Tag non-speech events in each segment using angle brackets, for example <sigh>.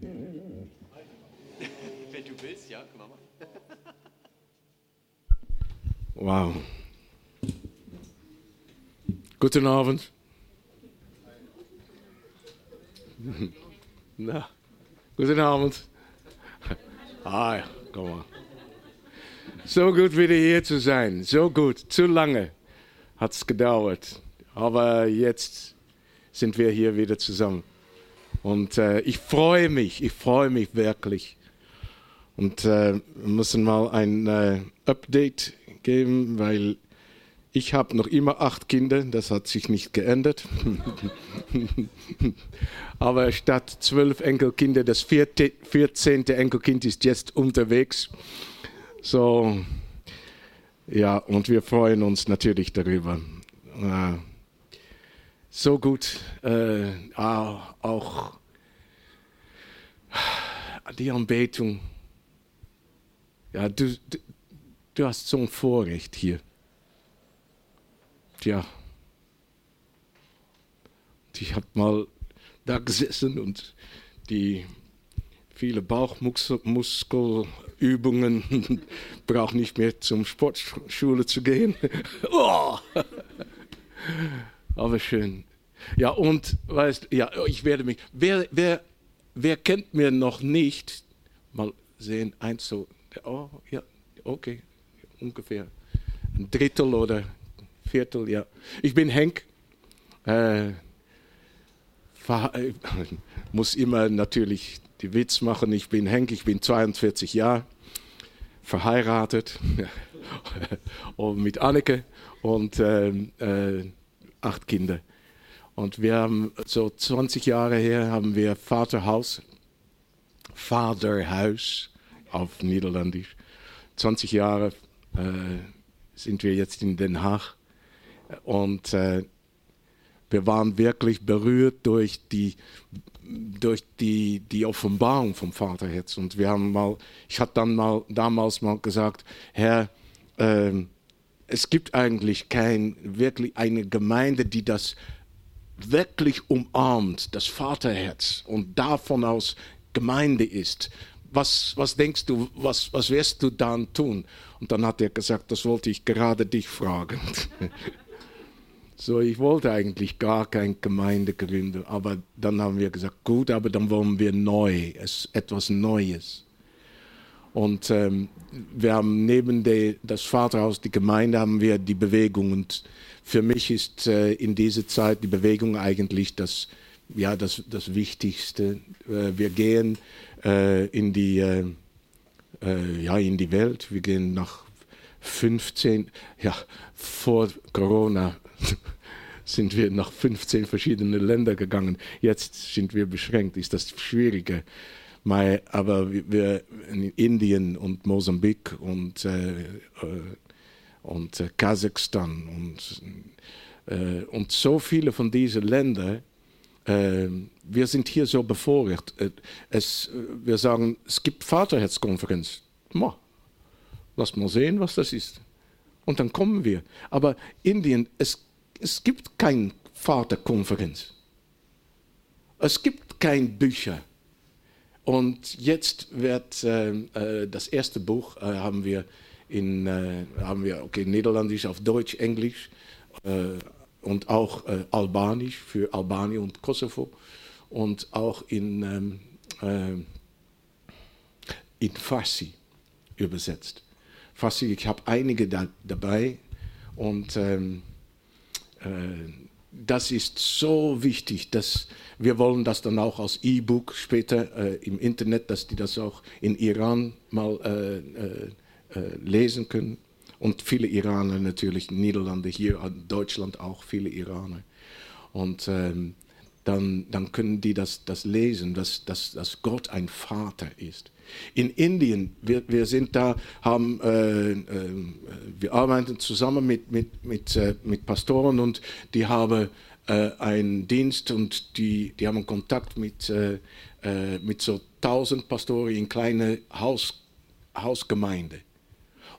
<laughs> Wenn du willst, ja, Mama. <laughs> Wow. Guten Abend. <laughs> Na, guten Abend. Ah, komm mal. So gut wieder hier zu sein. So gut. Zu lange hat es gedauert. Aber jetzt sind wir hier wieder zusammen. Und äh, ich freue mich, ich freue mich wirklich. Und äh, wir müssen mal ein äh, Update geben, weil ich habe noch immer acht Kinder, das hat sich nicht geändert. <laughs> Aber statt zwölf Enkelkinder, das vierte, vierzehnte Enkelkind ist jetzt unterwegs. So, ja, und wir freuen uns natürlich darüber. Äh, so gut, äh, auch die Anbetung. Ja, du, du, du hast so ein Vorrecht hier. Tja, ich habe mal da gesessen und die viele Bauchmuskelübungen <laughs> brauche nicht mehr zum Sportschule zu gehen. <laughs> oh. Aber schön. Ja, und weißt ja, ich werde mich. Wer, wer, wer kennt mir noch nicht? Mal sehen, eins so. Oh, ja, okay, ungefähr ein Drittel oder Viertel, ja. Ich bin Henk. Äh, muss immer natürlich die Witz machen. Ich bin Henk, ich bin 42 Jahre, verheiratet <laughs> und mit Anneke und äh, äh, acht Kinder. Und wir haben so 20 Jahre her haben wir Vaterhaus, Vaterhaus auf Niederländisch. 20 Jahre äh, sind wir jetzt in Den Haag und äh, wir waren wirklich berührt durch die durch die, die Offenbarung vom Vaterherz. Und wir haben mal, ich hatte dann mal damals mal gesagt, Herr, äh, es gibt eigentlich kein wirklich eine Gemeinde, die das wirklich umarmt, das Vaterherz und davon aus Gemeinde ist. Was, was denkst du, was, was wirst du dann tun? Und dann hat er gesagt, das wollte ich gerade dich fragen. <laughs> So, ich wollte eigentlich gar keine Gemeinde gründen, aber dann haben wir gesagt, gut, aber dann wollen wir neu, es, etwas Neues. Und ähm, wir haben neben de, das Vaterhaus, die Gemeinde, haben wir die Bewegung. Und für mich ist äh, in dieser Zeit die Bewegung eigentlich das, ja, das, das Wichtigste. Äh, wir gehen äh, in, die, äh, äh, ja, in die Welt, wir gehen nach 15, ja, vor Corona <laughs> sind wir nach 15 verschiedene Länder gegangen. Jetzt sind wir beschränkt, ist das schwieriger. Aber wir in Indien und Mosambik und, äh, äh, und äh, Kasachstan und, äh, und so viele von diesen Ländern, äh, wir sind hier so bevorrecht. Äh, es, wir sagen, es gibt Vaterherzkonferenz. Lass mal sehen, was das ist. Und dann kommen wir. Aber Indien, es, es gibt keine Vaterkonferenz. Es gibt kein Bücher. Und jetzt wird äh, äh, das erste Buch äh, haben wir in äh, haben wir okay Niederländisch auf Deutsch, Englisch äh, und auch äh, Albanisch für Albanien und Kosovo und auch in ähm, in Farsi übersetzt. Farsi, ich habe einige da, dabei und ähm, äh, das ist so wichtig, dass wir wollen das dann auch als E-Book später äh, im Internet, dass die das auch in Iran mal äh, äh, äh lesen können. Und viele Iraner natürlich, Niederlande, hier Deutschland auch viele Iraner. Und ähm, dann, dann können die das, das lesen, dass, dass, dass Gott ein Vater ist. In Indien, wir, wir sind da, haben, äh, äh, wir arbeiten zusammen mit, mit, mit, äh, mit Pastoren und die haben äh, einen Dienst und die, die haben Kontakt mit, äh, äh, mit so tausend Pastoren in kleine Haus, Hausgemeinde.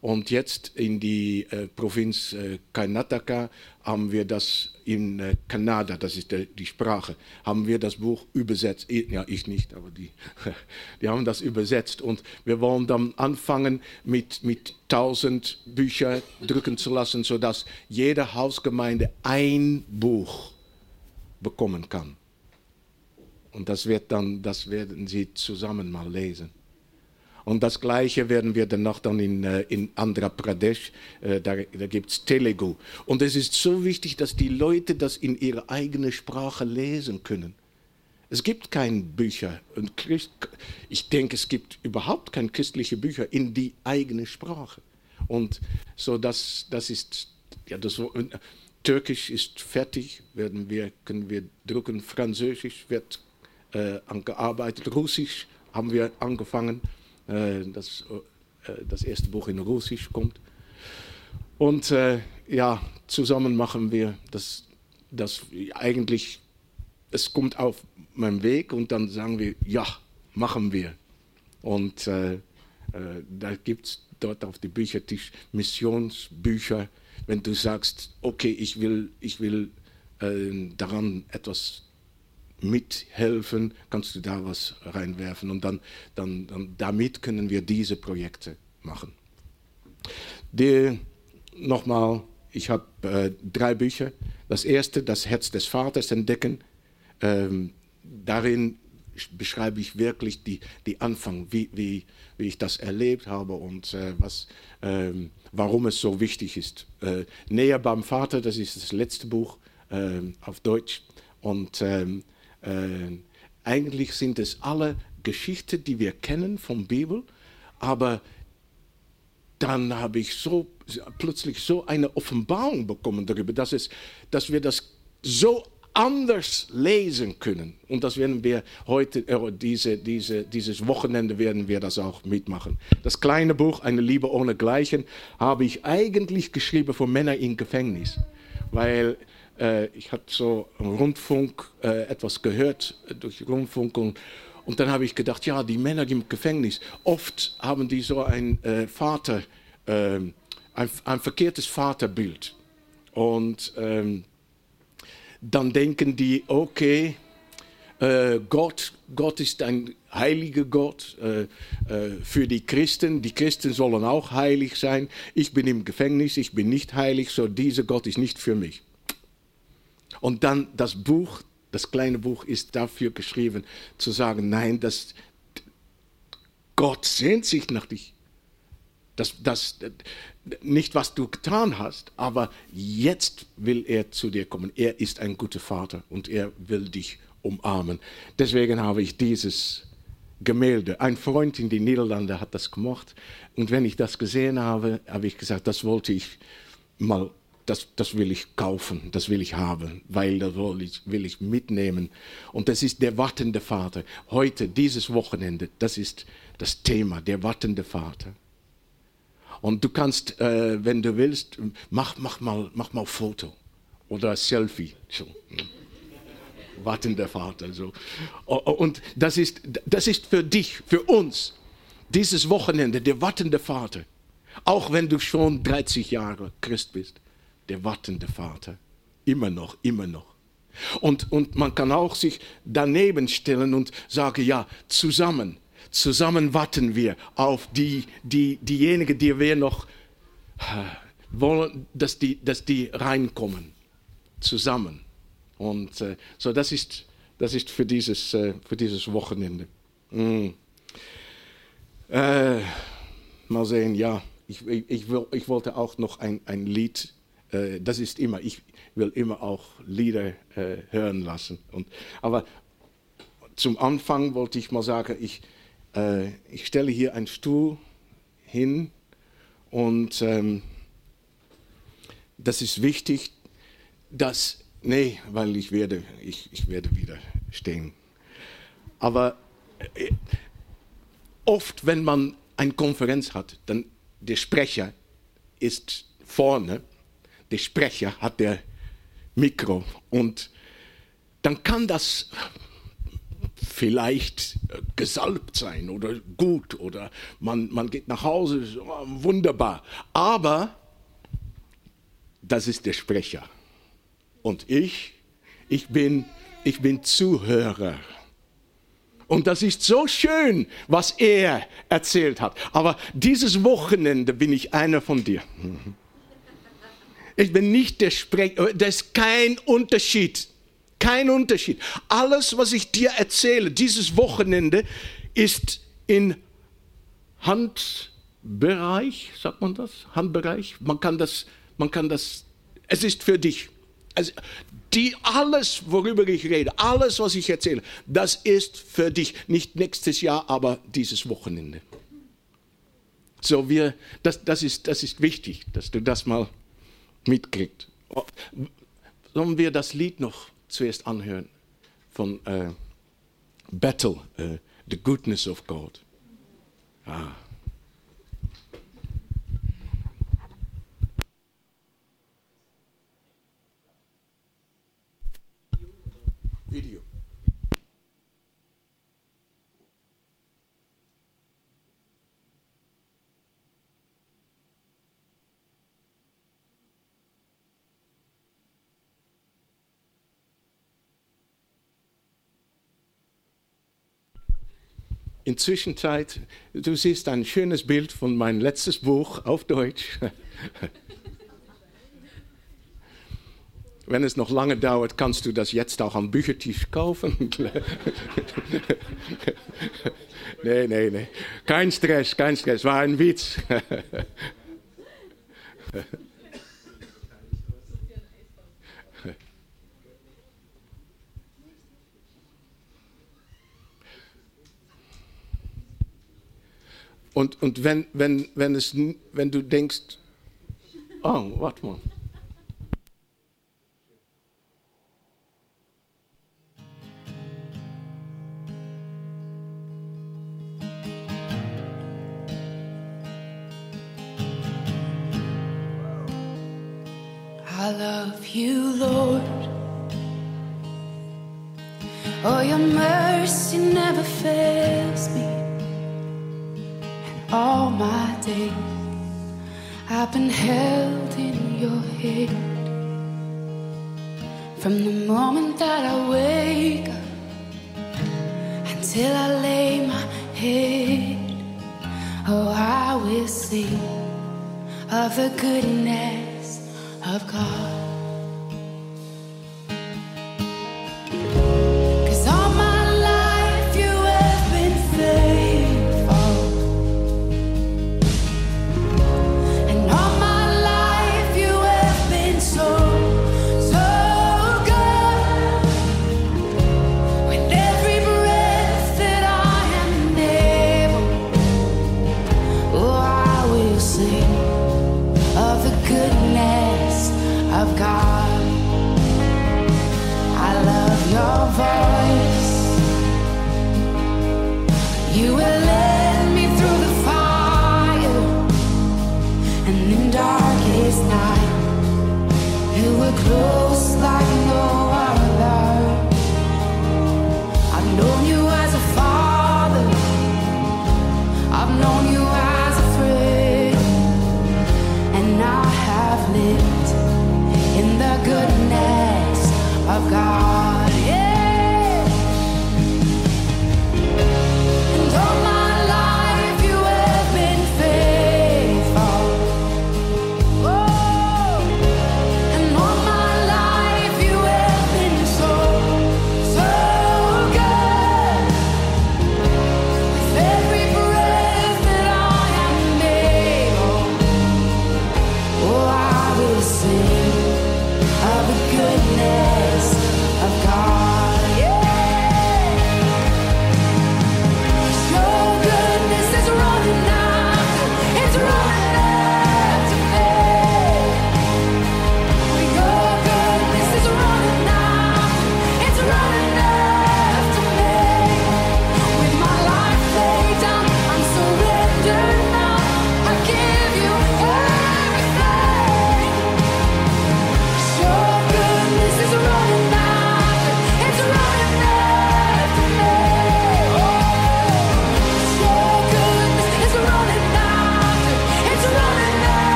Und jetzt in die äh, Provinz äh, Karnataka haben wir das in äh, Kanada, das ist der, die Sprache, haben wir das Buch übersetzt. Ja, ich nicht, aber die, <laughs> die haben das übersetzt. Und wir wollen dann anfangen mit, mit 1000 Bücher drucken zu lassen, sodass jede Hausgemeinde ein Buch bekommen kann. Und das wird dann, das werden sie zusammen mal lesen. Und das Gleiche werden wir dann noch dann in, äh, in Andhra Pradesh, äh, da, da gibt es Telugu. Und es ist so wichtig, dass die Leute das in ihrer eigenen Sprache lesen können. Es gibt keine Bücher. Und Christ, ich denke, es gibt überhaupt keine christlichen Bücher in die eigene Sprache. Und so das, das ist, ja, das, Türkisch ist fertig, werden wir, können wir drucken. Französisch wird äh, angearbeitet. Russisch haben wir angefangen. Äh, das, äh, das erste Buch in Russisch kommt. Und äh, ja, zusammen machen wir das, das eigentlich, es kommt auf meinen Weg und dann sagen wir, ja, machen wir. Und äh, äh, da gibt es dort auf dem Büchertisch Missionsbücher. Wenn du sagst, okay, ich will, ich will äh, daran etwas mithelfen, kannst du da was reinwerfen und dann, dann, dann damit können wir diese Projekte machen. Nochmal, ich habe äh, drei Bücher. Das erste, das Herz des Vaters entdecken. Ähm, darin beschreibe ich wirklich die, die Anfang, wie, wie, wie ich das erlebt habe und äh, was, ähm, warum es so wichtig ist. Äh, Näher beim Vater, das ist das letzte Buch ähm, auf Deutsch. Und ähm, äh, eigentlich sind es alle Geschichten, die wir kennen von Bibel, aber dann habe ich so plötzlich so eine Offenbarung bekommen darüber, dass, es, dass wir das so anders lesen können. Und das werden wir heute, äh, diese, diese, dieses Wochenende werden wir das auch mitmachen. Das kleine Buch, Eine Liebe ohne Gleichen, habe ich eigentlich geschrieben für Männer im Gefängnis. Weil ich habe so im Rundfunk äh, etwas gehört äh, durch Rundfunk und, und dann habe ich gedacht, ja, die Männer im Gefängnis, oft haben die so ein äh, Vater, ähm, ein, ein, verkehrtes Vaterbild. Und ähm, dann denken die, okay, äh, Gott, Gott ist ein heiliger Gott äh, äh, für die Christen. Die Christen sollen auch heilig sein. Ich bin im Gefängnis, ich bin nicht heilig, so dieser Gott ist nicht für mich. Und dann das Buch, das kleine Buch ist dafür geschrieben, zu sagen, nein, das, Gott sehnt sich nach dich. Das, das, nicht, was du getan hast, aber jetzt will er zu dir kommen. Er ist ein guter Vater und er will dich umarmen. Deswegen habe ich dieses Gemälde. Ein Freund in den Niederlanden hat das gemacht. Und wenn ich das gesehen habe, habe ich gesagt, das wollte ich mal das, das will ich kaufen, das will ich haben, weil das will ich, will ich mitnehmen. Und das ist der wartende Vater. Heute, dieses Wochenende, das ist das Thema, der wartende Vater. Und du kannst, äh, wenn du willst, mach, mach, mal, mach mal Foto oder Selfie. So. Wartender Vater. So. Und das ist, das ist für dich, für uns, dieses Wochenende, der wartende Vater. Auch wenn du schon 30 Jahre Christ bist der wartende Vater. Immer noch, immer noch. Und, und man kann auch sich daneben stellen und sagen, ja, zusammen, zusammen warten wir auf die, die, diejenigen, die wir noch wollen, dass die, dass die reinkommen. Zusammen. Und äh, so, das ist, das ist für, dieses, äh, für dieses Wochenende. Mm. Äh, mal sehen, ja, ich, ich, ich, ich wollte auch noch ein, ein Lied äh, das ist immer, ich will immer auch Lieder äh, hören lassen. Und, aber zum Anfang wollte ich mal sagen, ich, äh, ich stelle hier einen Stuhl hin und ähm, das ist wichtig, dass, nee, weil ich werde, ich, ich werde wieder stehen. Aber äh, oft, wenn man eine Konferenz hat, dann der Sprecher ist vorne der Sprecher hat der Mikro und dann kann das vielleicht gesalbt sein oder gut oder man, man geht nach Hause, wunderbar. Aber das ist der Sprecher. Und ich, ich bin, ich bin Zuhörer. Und das ist so schön, was er erzählt hat. Aber dieses Wochenende bin ich einer von dir. Ich bin nicht der Sprecher. Das ist kein Unterschied. Kein Unterschied. Alles, was ich dir erzähle, dieses Wochenende, ist in Handbereich, sagt man das? Handbereich? Man kann das, man kann das, es ist für dich. Also, die, alles, worüber ich rede, alles, was ich erzähle, das ist für dich. Nicht nächstes Jahr, aber dieses Wochenende. So, wir, das, das, ist, das ist wichtig, dass du das mal mitkriegst. Sollen wir das Lied noch zuerst anhören von äh, Battle, äh, The Goodness of God. Ah. Inzwischen du siehst ein schönes Bild von meinem letztes Buch auf Deutsch. Wenn es noch lange dauert, kannst du das jetzt auch am Büchertisch kaufen. nee, nee, nee. Kein Stress, kein Stress, war ein Witz. Und, und wenn, wenn, wenn, es, wenn du denkst, oh, warte mal. I love you, Lord. Oh, your mercy never fails me. All my days I've been held in your hand. From the moment that I wake up until I lay my head, oh, I will sing of the goodness of God.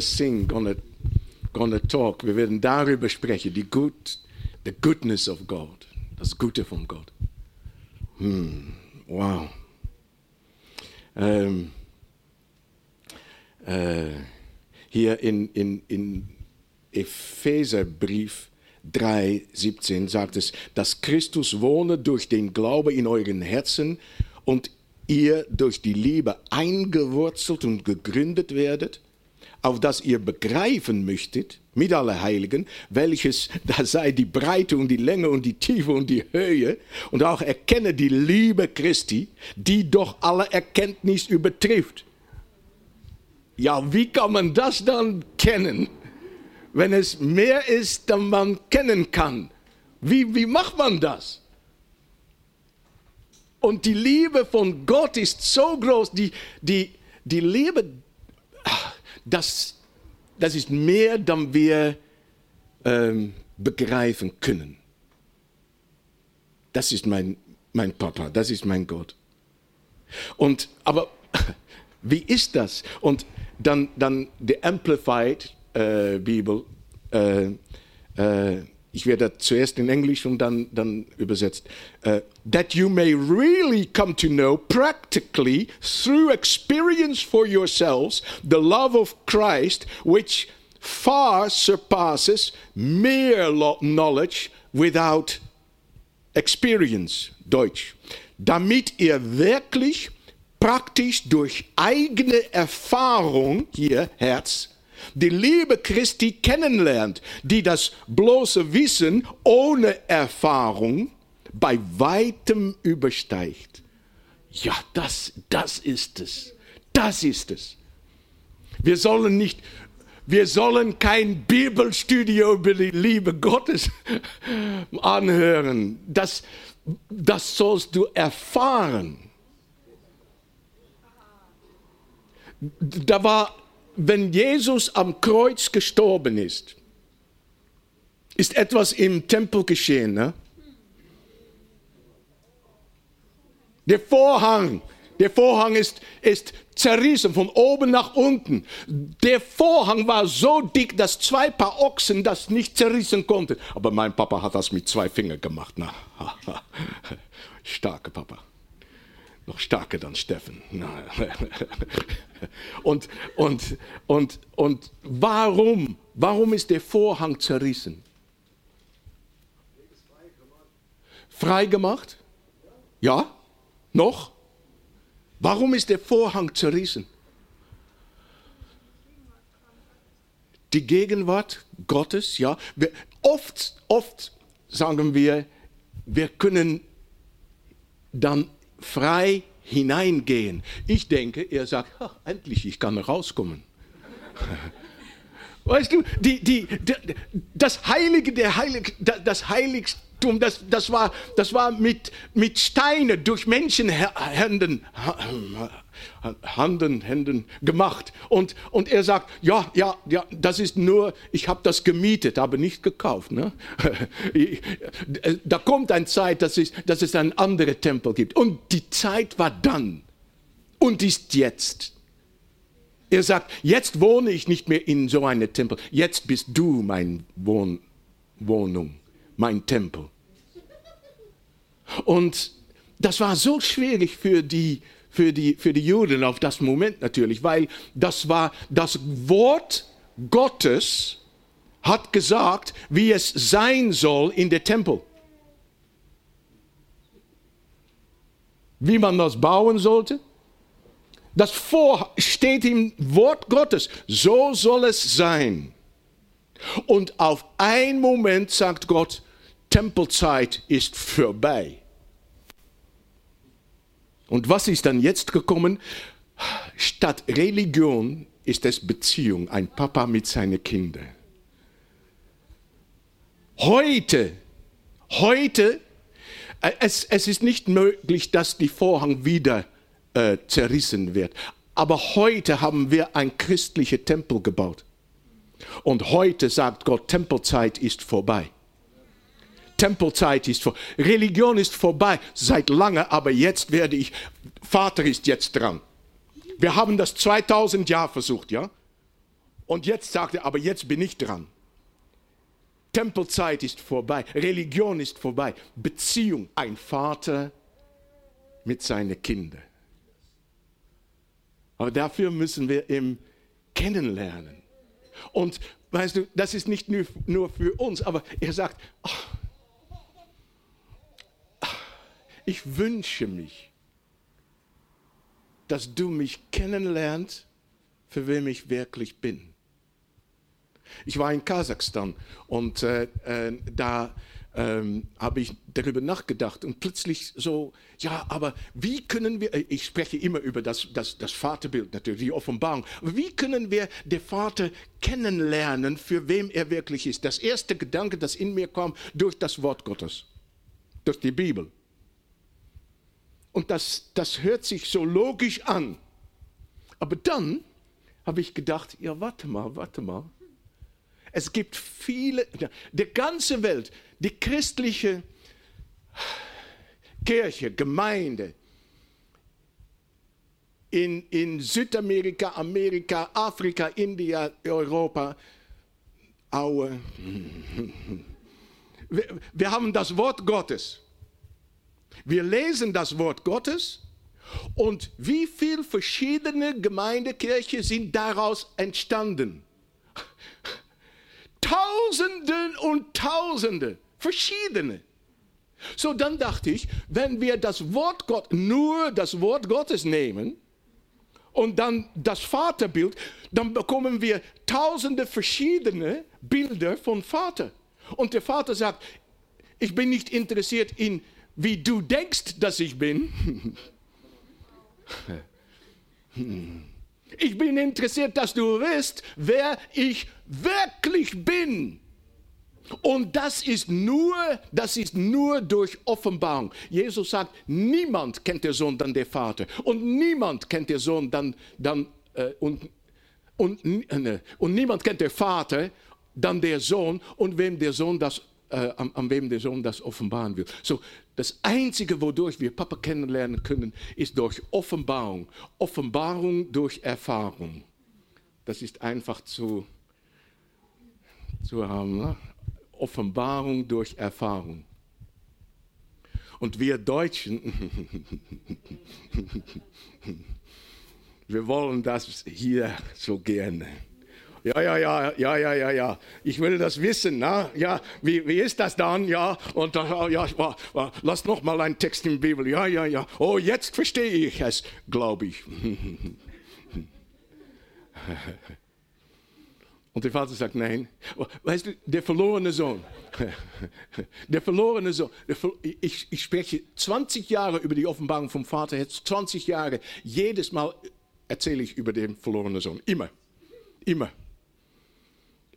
Sing, gonna, gonna talk. Wir werden darüber sprechen, die good, the goodness of God, das Gute von Gott. Hm, wow. Ähm, äh, hier in, in, in Epheserbrief 3, 17 sagt es, dass Christus wohne durch den Glaube in euren Herzen und ihr durch die Liebe eingewurzelt und gegründet werdet, auf dass ihr begreifen möchtet, mit aller Heiligen, welches da sei die Breite und die Länge und die Tiefe und die Höhe und auch erkenne die Liebe Christi, die doch alle Erkenntnis übertrifft. Ja, wie kann man das dann kennen, wenn es mehr ist, dann man kennen kann? Wie, wie macht man das? Und die Liebe von Gott ist so groß, die, die, die Liebe, ah, das, das ist mehr, dann wir ähm, begreifen können. Das ist mein, mein Papa, das ist mein Gott. Und, aber <laughs> wie ist das? Und dann, dann die Amplified äh, Bibel, äh, äh, ich werde zuerst in Englisch und dann, dann übersetzt. Uh, that you may really come to know practically through experience for yourselves the love of Christ, which far surpasses mere knowledge without experience. Deutsch. Damit ihr wirklich praktisch durch eigene Erfahrung, hier Herz, die Liebe Christi kennenlernt, die das bloße Wissen ohne Erfahrung bei weitem übersteigt. Ja, das, das ist es. Das ist es. Wir sollen nicht, wir sollen kein Bibelstudio über die Liebe Gottes <laughs> anhören. Das, das sollst du erfahren. Da war wenn Jesus am Kreuz gestorben ist, ist etwas im Tempel geschehen. Ne? Der Vorhang, der Vorhang ist, ist zerrissen von oben nach unten. Der Vorhang war so dick, dass zwei Paar Ochsen das nicht zerrissen konnten. Aber mein Papa hat das mit zwei Fingern gemacht. Na, <laughs> starke Papa noch stärker dann Steffen. <laughs> Und, und, und, und warum? Warum ist der Vorhang zerrissen? Frei gemacht? Ja? Noch? Warum ist der Vorhang zerrissen? Die Gegenwart Gottes, ja. Wir, oft, oft sagen wir, wir können dann frei hineingehen. Ich denke, er sagt, ach, endlich, ich kann rauskommen. <laughs> Weißt du, die, die, die, das Heilige, der Heilige, das Heiligtum, das, das war, das war mit, mit Steine durch Menschenhänden Handen, Händen gemacht. Und, und er sagt, ja, ja, ja, das ist nur, ich habe das gemietet, aber nicht gekauft. Ne? <laughs> Da kommt eine Zeit, dass es, dass es einen anderen Tempel gibt. Und die Zeit war dann und ist jetzt. Er sagt, jetzt wohne ich nicht mehr in so einem Tempel. Jetzt bist du meine Wohn Wohnung, mein Tempel. Und das war so schwierig für die, für die, für die Juden auf das Moment natürlich, weil das war das Wort Gottes hat gesagt, wie es sein soll in der Tempel. wie man das bauen sollte. Das vor steht im Wort Gottes. So soll es sein. Und auf einen Moment sagt Gott, Tempelzeit ist vorbei. Und was ist dann jetzt gekommen? Statt Religion ist es Beziehung, ein Papa mit seinen Kindern. Heute, heute, äh, es, es ist nicht möglich, dass die Vorhang wieder äh, zerrissen wird. Aber heute haben wir ein christlicher Tempel gebaut. Und heute sagt Gott, Tempelzeit ist vorbei. Tempelzeit ist vorbei. Religion ist vorbei seit lange, aber jetzt werde ich, Vater ist jetzt dran. Wir haben das 2000 Jahre versucht, ja? Und jetzt sagt er, aber jetzt bin ich dran. Tempelzeit ist vorbei, Religion ist vorbei, Beziehung, ein Vater mit seinen Kindern. Aber dafür müssen wir ihn kennenlernen. Und weißt du, das ist nicht nur, für uns, aber er sagt, ach, ich wünsche mich, dass du mich kennenlernst, für wem ich wirklich bin. Ich war in Kasachstan und äh, äh, da ähm, habe ich darüber nachgedacht und plötzlich so, ja, aber wie können wir, äh, ich spreche immer über das, das, das Vaterbild natürlich, die Offenbarung, wie können wir den Vater kennenlernen, für wem er wirklich ist? Das erste Gedanke, das in mir kam, durch das Wort Gottes, durch die Bibel. Und das, das hört sich so logisch an. Aber dann habe ich gedacht, ja, warte mal, warte mal. Es gibt viele, die ganze Welt, die christliche Kirche, Gemeinde in, in Südamerika, Amerika, Afrika, India, Europa, Aue. <laughs> Wir, wir haben das Wort Gottes. Wir lesen das Wort Gottes und wie viele verschiedene Gemeindekirchen sind daraus entstanden? <laughs> Tausende und Tausende, verschiedene. So, dann dachte ich, wenn wir das Wort Gott, nur das Wort Gottes nehmen und dann das Vaterbild, dann bekommen wir tausende verschiedene Bilder von Vater. Und der Vater sagt, ich bin nicht interessiert in, wie du denkst, dass ich bin. Ich bin interessiert, dass du weißt, wer ich wirklich bin. Und das ist nur, das ist nur durch Offenbarung. Jesus sagt, niemand kennt der Sohn dann der Vater und niemand kennt der Sohn dann, dann äh, und, und, äh, und niemand kennt der Vater dann der Sohn und wem der Sohn das äh, an, an, wem der Sohn das offenbaren will. So, das Einzige, wodurch wir Papa kennenlernen können, ist durch Offenbarung. Offenbarung durch Erfahrung. Das ist einfach zu, zu haben. Ne? Offenbarung durch Erfahrung. Und wir Deutschen, <laughs> wir wollen das hier so gerne. Ja, ja, ja, ja, ja, ja, ja. Ich will das wissen. Na? Ja, wie, wie ist das dann? Ja, und dann, ja, lass noch mal einen Text in der Bibel. Ja, ja, ja. Oh, jetzt verstehe ich es, glaube ich. <laughs> Und der Vater sagt, nein. Weißt du, der verlorene Sohn, <laughs> der verlorene Sohn, ich, ich spreche 20 Jahre über die Offenbarung vom Vater, jetzt 20 Jahre, jedes Mal erzähle ich über den verlorenen Sohn. Immer, immer.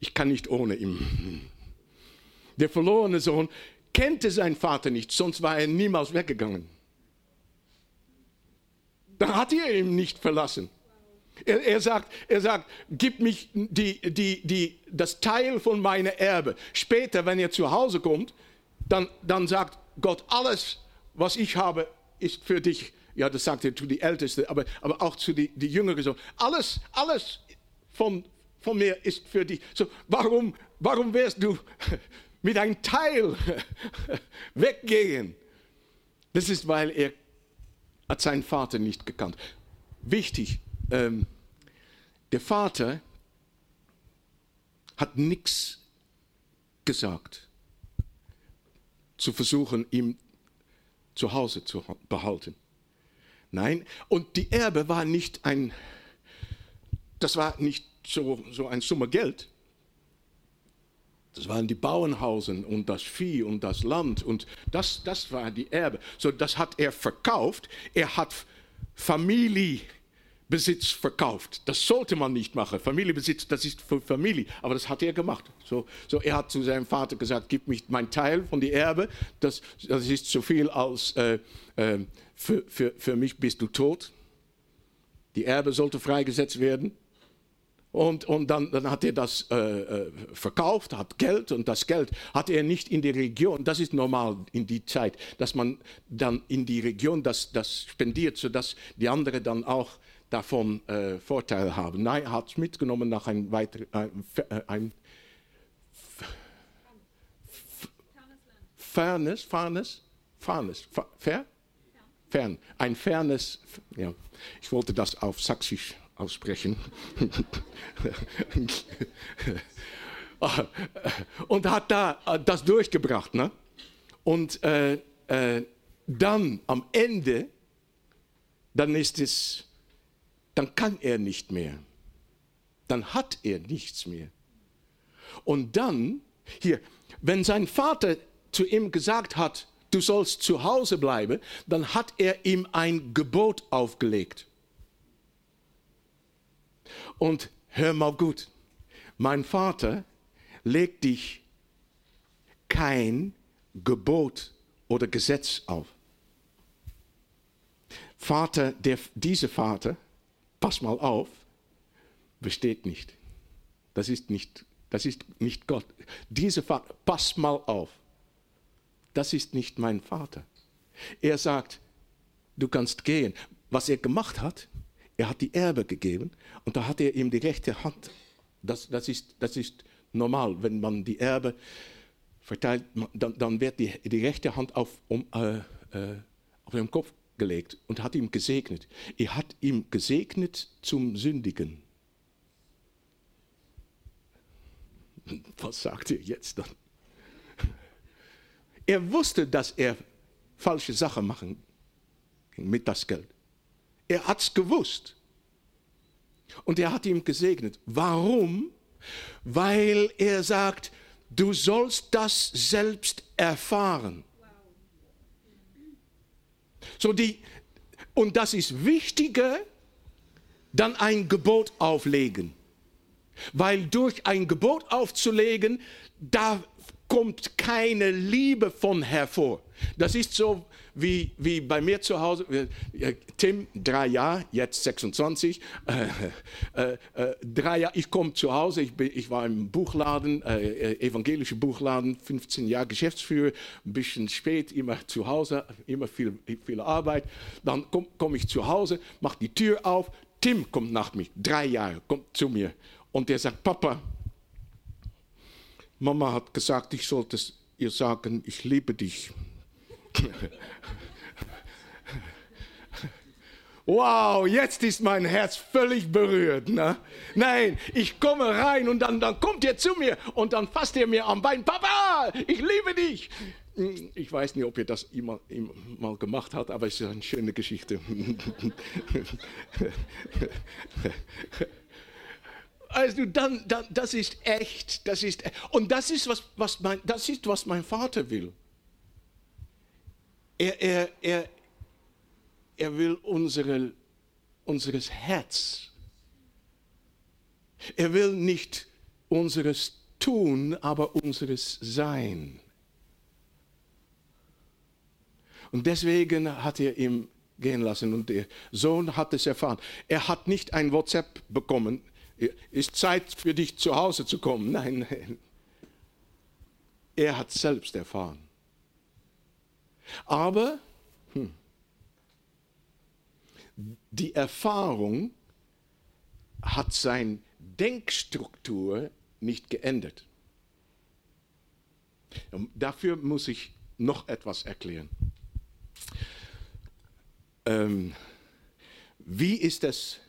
Ich kann nicht ohne ihn. Der verlorene Sohn kannte seinen Vater nicht, sonst war er niemals weggegangen. Dann hat er ihn nicht verlassen. Er, er, sagt, er sagt, gib mich die, die, die, das Teil von meiner Erbe. Später, wenn er zu Hause kommt, dann, dann sagt Gott, alles, was ich habe, ist für dich. Ja, das sagt er zu den Ältesten, aber, aber auch zu den die jüngeren. Alles, alles von, von mir ist für dich. So, warum, warum wirst du <laughs> mit einem Teil <laughs> weggehen? Das ist, weil er hat seinen Vater nicht gekannt. Wichtig, ähm, der Vater hat nichts gesagt, zu versuchen, ihm zu Hause zu behalten. Nein, und die Erbe war nicht ein, das war nicht so, so eine Summe Geld. Das waren die Bauernhausen und das Vieh und das Land und das, das war die Erbe. So, das hat er verkauft. Er hat Familiebesitz verkauft. Das sollte man nicht machen. Familiebesitz, das ist für Familie. Aber das hat er gemacht. So, so er hat zu seinem Vater gesagt, gib mich mein Teil von der Erbe. Das, das ist so viel als äh, äh, für, für, für mich bist du tot. Die Erbe sollte freigesetzt werden. Und, und dann, dann hat er das äh, äh, verkauft, hat Geld und das Geld hat er nicht in die Region, das ist normal in die Zeit, dass man dann in die Region das, das spendiert, sodass die anderen dann auch davon äh, Vorteil haben. Nein, er hat es mitgenommen nach ein weiter, ein, ein Fairness, Fairness, Fairness, fair? Fern, ein Fairness, ja, ich wollte das auf Sächsisch aussprechen. <laughs> und hat da äh, das durchgebracht. Ne? Und äh, äh, dann am Ende, dann ist es, dann kann er nicht mehr. Dann hat er nichts mehr. Und dann, hier, wenn sein Vater zu ihm gesagt hat, du sollst zu Hause bleiben, dann hat er ihm ein Gebot aufgelegt. Und hör mal gut, mein Vater legt dich kein Gebot oder Gesetz auf. Vater, der, diese Vater, pass mal auf, besteht nicht. Das ist nicht, das ist nicht Gott. Diese Vater, pass mal auf, das ist nicht mein Vater. Er sagt, du kannst gehen. Was er gemacht hat, er hat die Erbe gegeben und da hat er ihm die rechte Hand. Das, das, ist, das ist normal, wenn man die Erbe verteilt, dann, dann wird die, die rechte Hand auf, um, äh, äh, auf den Kopf gelegt und hat ihm gesegnet. Er hat ihm gesegnet zum Sündigen. Was sagt er jetzt dann? Er wusste, dass er falsche Sachen machen mit das Geld. Er hat es gewusst. Und er hat ihm gesegnet. Warum? Weil er sagt, du sollst das selbst erfahren. So die, und das ist wichtiger, dann ein Gebot auflegen. Weil durch ein Gebot aufzulegen, da kommt keine Liebe von hervor. Das ist so wie, wie bei mir zu Hause. Tim, drei Jahre, jetzt 26. Äh, äh, äh, drei Jahre, ich komme zu Hause, ich, bin, ich war im Buchladen, äh, evangelischer Buchladen, 15 Jahre Geschäftsführer, ein bisschen spät, immer zu Hause, immer viel, viel Arbeit. Dann komme komm ich zu Hause, mache die Tür auf, Tim kommt nach mir, drei Jahre, kommt zu mir und der sagt, Papa, Mama hat gesagt, ich sollte ihr sagen, ich liebe dich. Wow, jetzt ist mein Herz völlig berührt. Ne? Nein, ich komme rein und dann, dann kommt er zu mir und dann fasst er mir am Bein. Papa, ich liebe dich. Ich weiß nicht, ob ihr das immer, immer mal gemacht habt, aber es ist eine schöne Geschichte. Also dann, dann, das ist echt, das ist und das ist was, was mein, das ist was mein Vater will. Er, er, er, er will unsere, unseres Herz. Er will nicht unseres Tun, aber unseres Sein. Und deswegen hat er ihn gehen lassen und der Sohn hat es erfahren. Er hat nicht ein WhatsApp bekommen, ist Zeit für dich zu Hause zu kommen. Nein, nein. Er hat selbst erfahren. Aber hm, die Erfahrung hat seine Denkstruktur nicht geändert. Und dafür muss ich noch etwas erklären. Ähm, wie ist es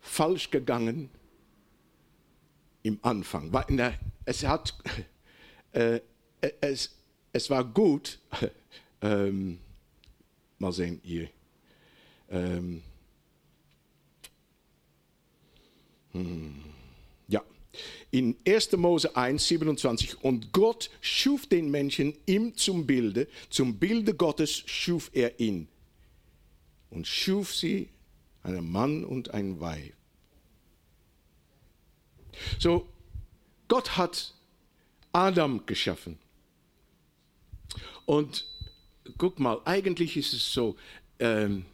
falsch gegangen im Anfang? Es, hat, <laughs> äh, es, es war gut, <laughs> ähm, mal sehen hier. Ähm, hm, ja, in 1. Mose 1, 27. Und Gott schuf den Menschen ihm zum Bilde, zum Bilde Gottes schuf er ihn und schuf sie, einen Mann und ein Weib. So, Gott hat Adam geschaffen. Und guck mal, eigentlich ist es so, ähm,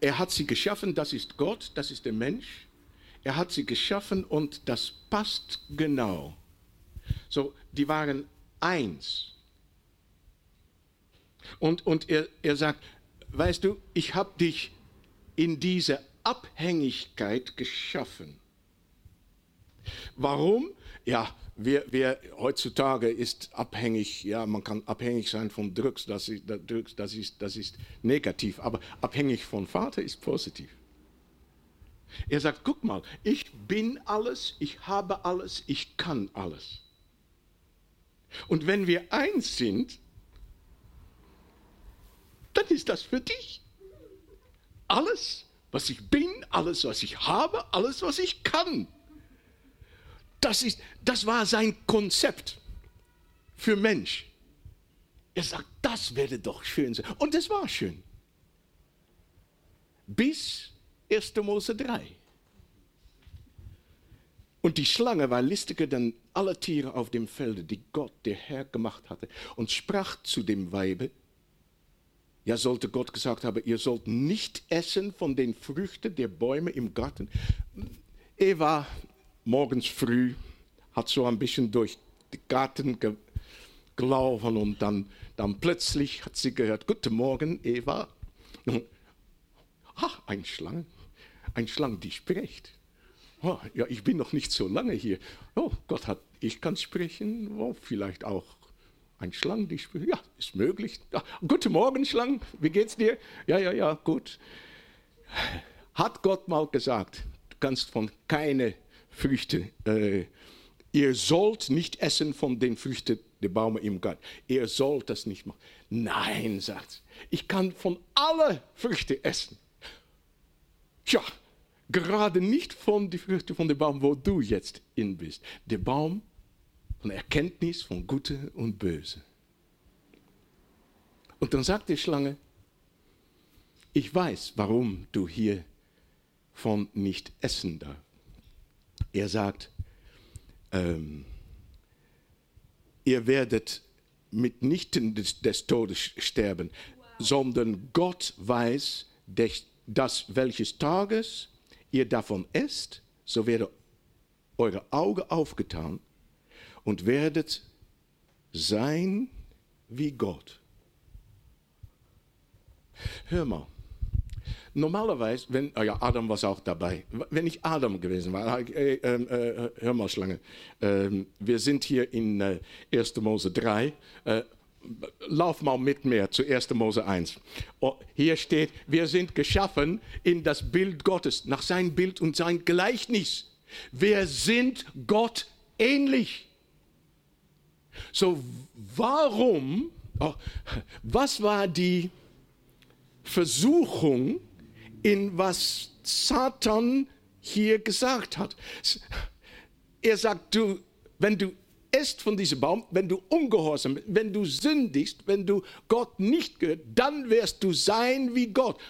er hat sie geschaffen, das ist Gott, das ist der Mensch. Er hat sie geschaffen und das passt genau. So, die waren eins. Und, und er, er sagt, weißt du, ich habe dich in diese Abhängigkeit geschaffen. Warum? Ja, wer, wer heutzutage ist abhängig, ja, man kann abhängig sein von Drugs, das ist, das ist, das ist negativ, aber abhängig von Vater ist positiv. Er sagt, guck mal, ich bin alles, ich habe alles, ich kann alles. Und wenn wir eins sind, dann ist das für dich. Alles, was ich bin, alles, was ich habe, alles, was ich kann. Das, ist, das war sein Konzept für Mensch. Er sagt, das werde doch schön sein. Und es war schön. Bis 1. Mose 3. Und die Schlange war listiger denn alle Tiere auf dem Felde, die Gott, der Herr, gemacht hatte, und sprach zu dem Weibe, ja sollte Gott gesagt haben, ihr sollt nicht essen von den Früchten der Bäume im Garten. Eva morgens früh hat so ein bisschen durch den Garten gelaufen und dann, dann plötzlich hat sie gehört, guten Morgen Eva. Ach, ein Schlang, ein Schlang, die spricht. Oh, ja, ich bin noch nicht so lange hier. Oh, Gott hat, ich kann sprechen, oh, vielleicht auch ein Schlang, die spricht. Ja, ist möglich. Ja, guten Morgen, Schlang, wie geht's dir? Ja, ja, ja, gut. Hat Gott mal gesagt, du kannst von keine Früchte, äh, ihr sollt nicht essen von den Früchten der Bäume im Garten. Ihr sollt das nicht machen. Nein, sagt sie, ich kann von alle Früchte essen. Tja, gerade nicht von den Früchten von dem Baum, wo du jetzt in bist. Der Baum von Erkenntnis von Gute und Böse. Und dann sagt die Schlange, ich weiß, warum du hier von nicht essen darfst. Er sagt, ähm, ihr werdet mitnichten des, des Todes sterben, wow. sondern Gott weiß, dass welches Tages ihr davon esst, so werde eure Augen aufgetan und werdet sein wie Gott. Hör mal, normalerweise, wenn, oh ja, Adam war auch dabei. Wenn ich Adam gewesen war, äh, äh, hör mal, Schlange, äh, wir sind hier in äh, 1. Mose 3. Äh, lauf mal mit mir zu 1. Mose 1. Oh, hier steht, wir sind geschaffen in das Bild Gottes, nach sein Bild und sein Gleichnis. Wir sind Gott ähnlich. So, warum, oh, was war die Versuchung, in was Satan hier gesagt hat? Er sagt, du, wenn du esst von diesem Baum, wenn du ungehorsam bist, wenn du sündigst, wenn du Gott nicht gehört, dann wirst du sein wie Gott.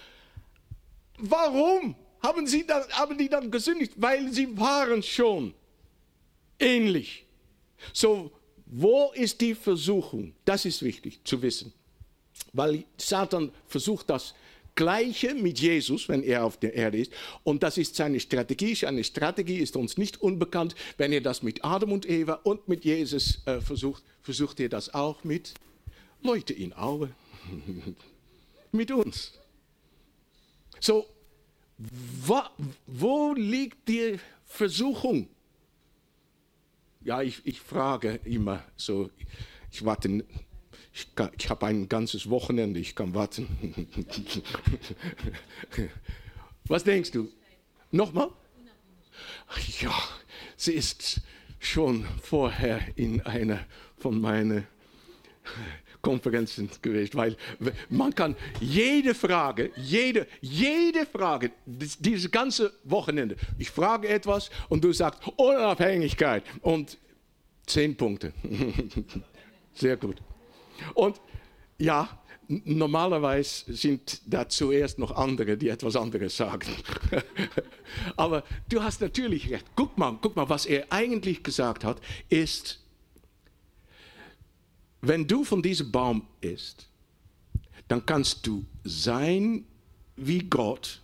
Warum haben, sie dann, haben die dann gesündigt? Weil sie waren schon ähnlich. So, wo ist die Versuchung? Das ist wichtig zu wissen. Weil Satan versucht das Gleiche mit Jesus, wenn er auf der Erde ist. Und das ist seine Strategie. Seine Strategie ist uns nicht unbekannt. Wenn er das mit Adam und Eva und mit Jesus äh, versucht, versucht er das auch mit Leute in Aue. <laughs> mit uns. So, wo, wo liegt die Versuchung? Ja, ich, ich frage immer so, ich warte, ich, ich habe ein ganzes Wochenende, ich kann warten. <laughs> Was denkst du? Nochmal? Ja, sie ist schon vorher in einer von meinen Konferenzen gewesen, weil man kann jede Frage, jede, jede Frage, dieses ganze Wochenende, ich frage etwas und du sagst Unabhängigkeit und zehn Punkte. <laughs> Sehr gut. Und ja, normalerweise sind da zuerst noch andere, die etwas anderes sagen. <laughs> Aber du hast natürlich recht. Guck mal, guck mal, was er eigentlich gesagt hat, ist, wenn du von diesem Baum isst, dann kannst du sein wie Gott,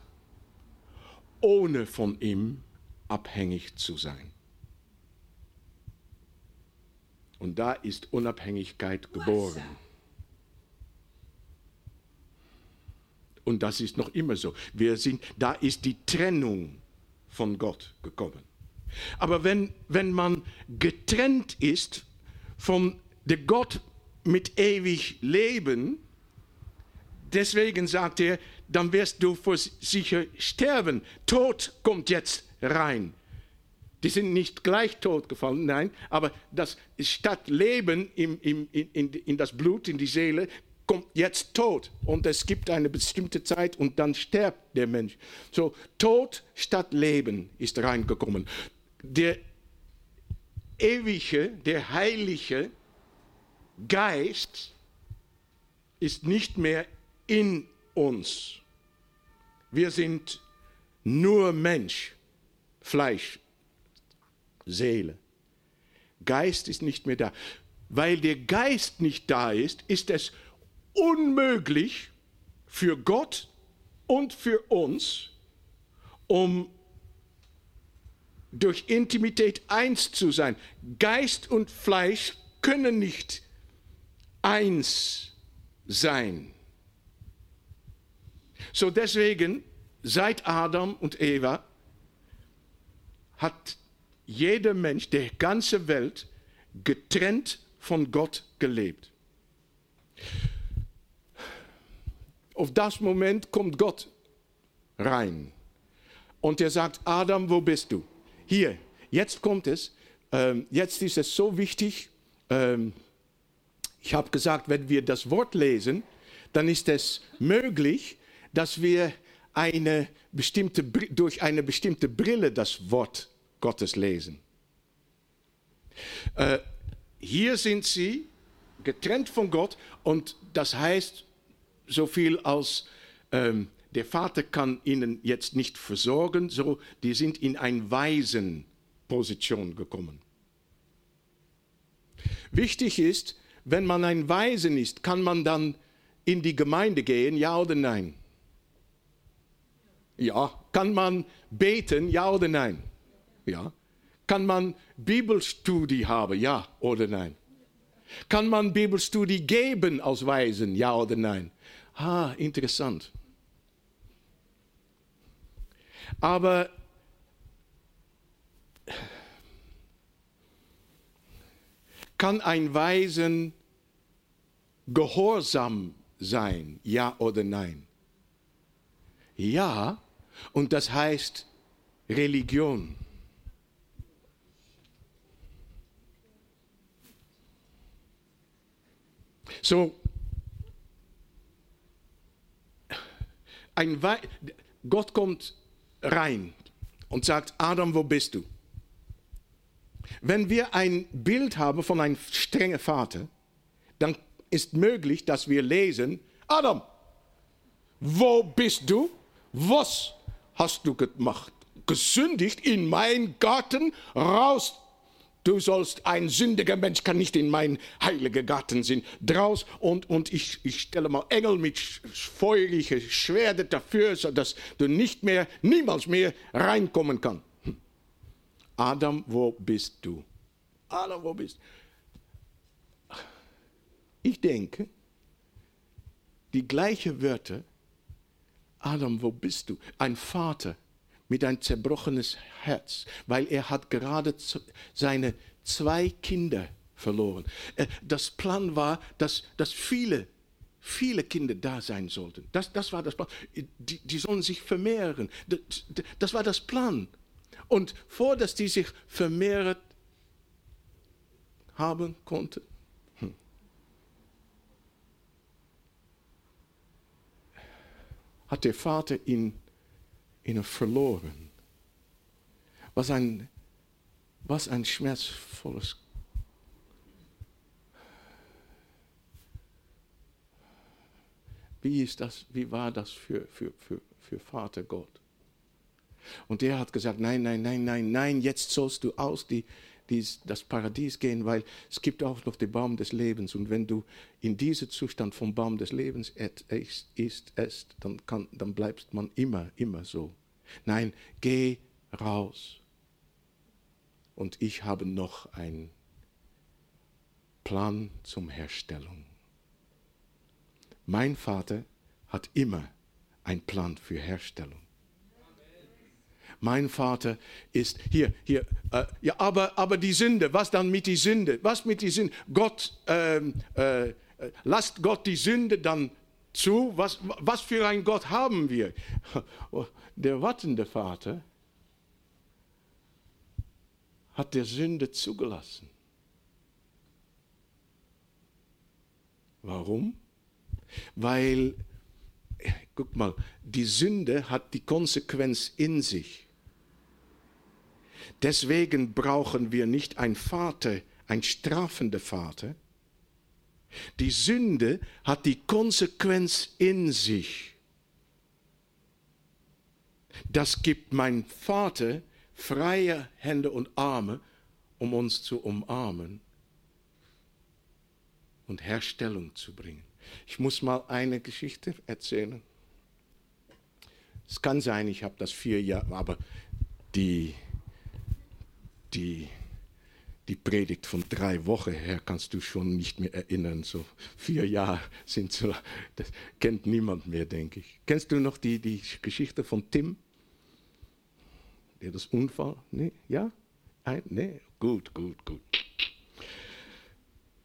ohne von ihm abhängig zu sein. Und da ist Unabhängigkeit geboren. Und das ist noch immer so. Wir sind, da ist die Trennung von Gott gekommen. Aber wenn, wenn man getrennt ist von der Gott mit ewig Leben, deswegen sagt er, dann wirst du vor sicher sterben. Tod kommt jetzt rein. Die sind nicht gleich tot gefallen, nein, aber das statt Leben im, im, in, in das Blut, in die Seele, kommt jetzt Tod. Und es gibt eine bestimmte Zeit und dann stirbt der Mensch. So, Tod statt Leben ist reingekommen. Der ewige, der heilige Geist ist nicht mehr in uns. Wir sind nur Mensch, Fleisch, Seele. Geist ist nicht mehr da. Weil der Geist nicht da ist, ist es unmöglich für Gott und für uns, um durch Intimität eins zu sein. Geist und Fleisch können nicht eins sein. So deswegen, seit Adam und Eva hat jeder Mensch der ganzen Welt getrennt von Gott gelebt. Auf das Moment kommt Gott rein und er sagt, Adam, wo bist du? Hier, jetzt kommt es, ähm, jetzt ist es so wichtig, ähm, ich habe gesagt, wenn wir das Wort lesen, dann ist es möglich, dass wir eine bestimmte, durch eine bestimmte Brille das Wort Gottes lesen. Äh, hier sind sie getrennt von Gott und das heißt, so viel als ähm, der Vater kann ihnen jetzt nicht versorgen, so die sind in eine Waisenposition gekommen. Wichtig ist, wenn man ein Waisen ist, kann man dann in die Gemeinde gehen, ja oder nein? Ja. Kann man beten, ja oder nein? Ja. Kann man Bibelstudie haben, ja oder nein? Kann man Bibelstudie geben als Weisen, ja oder nein? Ah, interessant. Aber kann ein Weisen gehorsam sein, ja oder nein? Ja, und das heißt Religion. So, ein Gott kommt rein und sagt, Adam, wo bist du? Wenn wir ein Bild haben von einem strengen Vater, dann ist möglich, dass wir lesen, Adam, wo bist du? Was hast du gemacht? Gesündigt in meinen Garten, raus Du sollst, ein sündiger Mensch kann nicht in meinen heiligen Garten sein. Draus und, und ich, ich stelle mal Engel mit feurigen Schwerter dafür, sodass du nicht mehr, niemals mehr reinkommen kannst. Hm. Adam, wo bist du? Adam, wo bist du? Ich denke, die gleichen Wörter, Adam, wo bist du? Ein Vater mit ein zerbrochenes Herz, weil er hat gerade seine zwei Kinder verloren. Äh, das Plan war, dass, dass viele, viele Kinder da sein sollten. Das, das war das Plan. Die, die sollen sich vermehren. Das, das war das Plan. Und vor, dass die sich vermehrt haben konnten, hm. hat der Vater ihn ihn verloren. Was ein, was ein schmerzvolles Wie, ist das, wie war das für, für, für, für Vater Gott? Und der hat gesagt, nein, nein, nein, nein, nein, jetzt sollst du aus die, dies, das Paradies gehen, weil es gibt auch noch den Baum des Lebens. Und wenn du in diesem Zustand vom Baum des Lebens isst, isst dann, kann, dann bleibst man immer, immer so. Nein, geh raus. Und ich habe noch einen Plan zum Herstellung. Mein Vater hat immer einen Plan für Herstellung. Mein Vater ist hier, hier, äh, ja, aber, aber die Sünde, was dann mit die Sünde? Was mit die Sünde? Gott, ähm, äh, lasst Gott die Sünde dann zu? Was, was für ein Gott haben wir? <laughs> Der wartende Vater hat der Sünde zugelassen. Warum? Weil, guck mal, die Sünde hat die Konsequenz in sich. Deswegen brauchen wir nicht einen Vater, ein strafender Vater. Die Sünde hat die Konsequenz in sich. Das gibt mein Vater freie Hände und Arme, um uns zu umarmen und Herstellung zu bringen. Ich muss mal eine Geschichte erzählen. Es kann sein, ich habe das vier Jahre, aber die, die, die Predigt von drei Wochen her kannst du schon nicht mehr erinnern. So vier Jahre sind so, das kennt niemand mehr, denke ich. Kennst du noch die, die Geschichte von Tim? Der das Unfall? Nee, ja? Ein? Gut, gut, gut.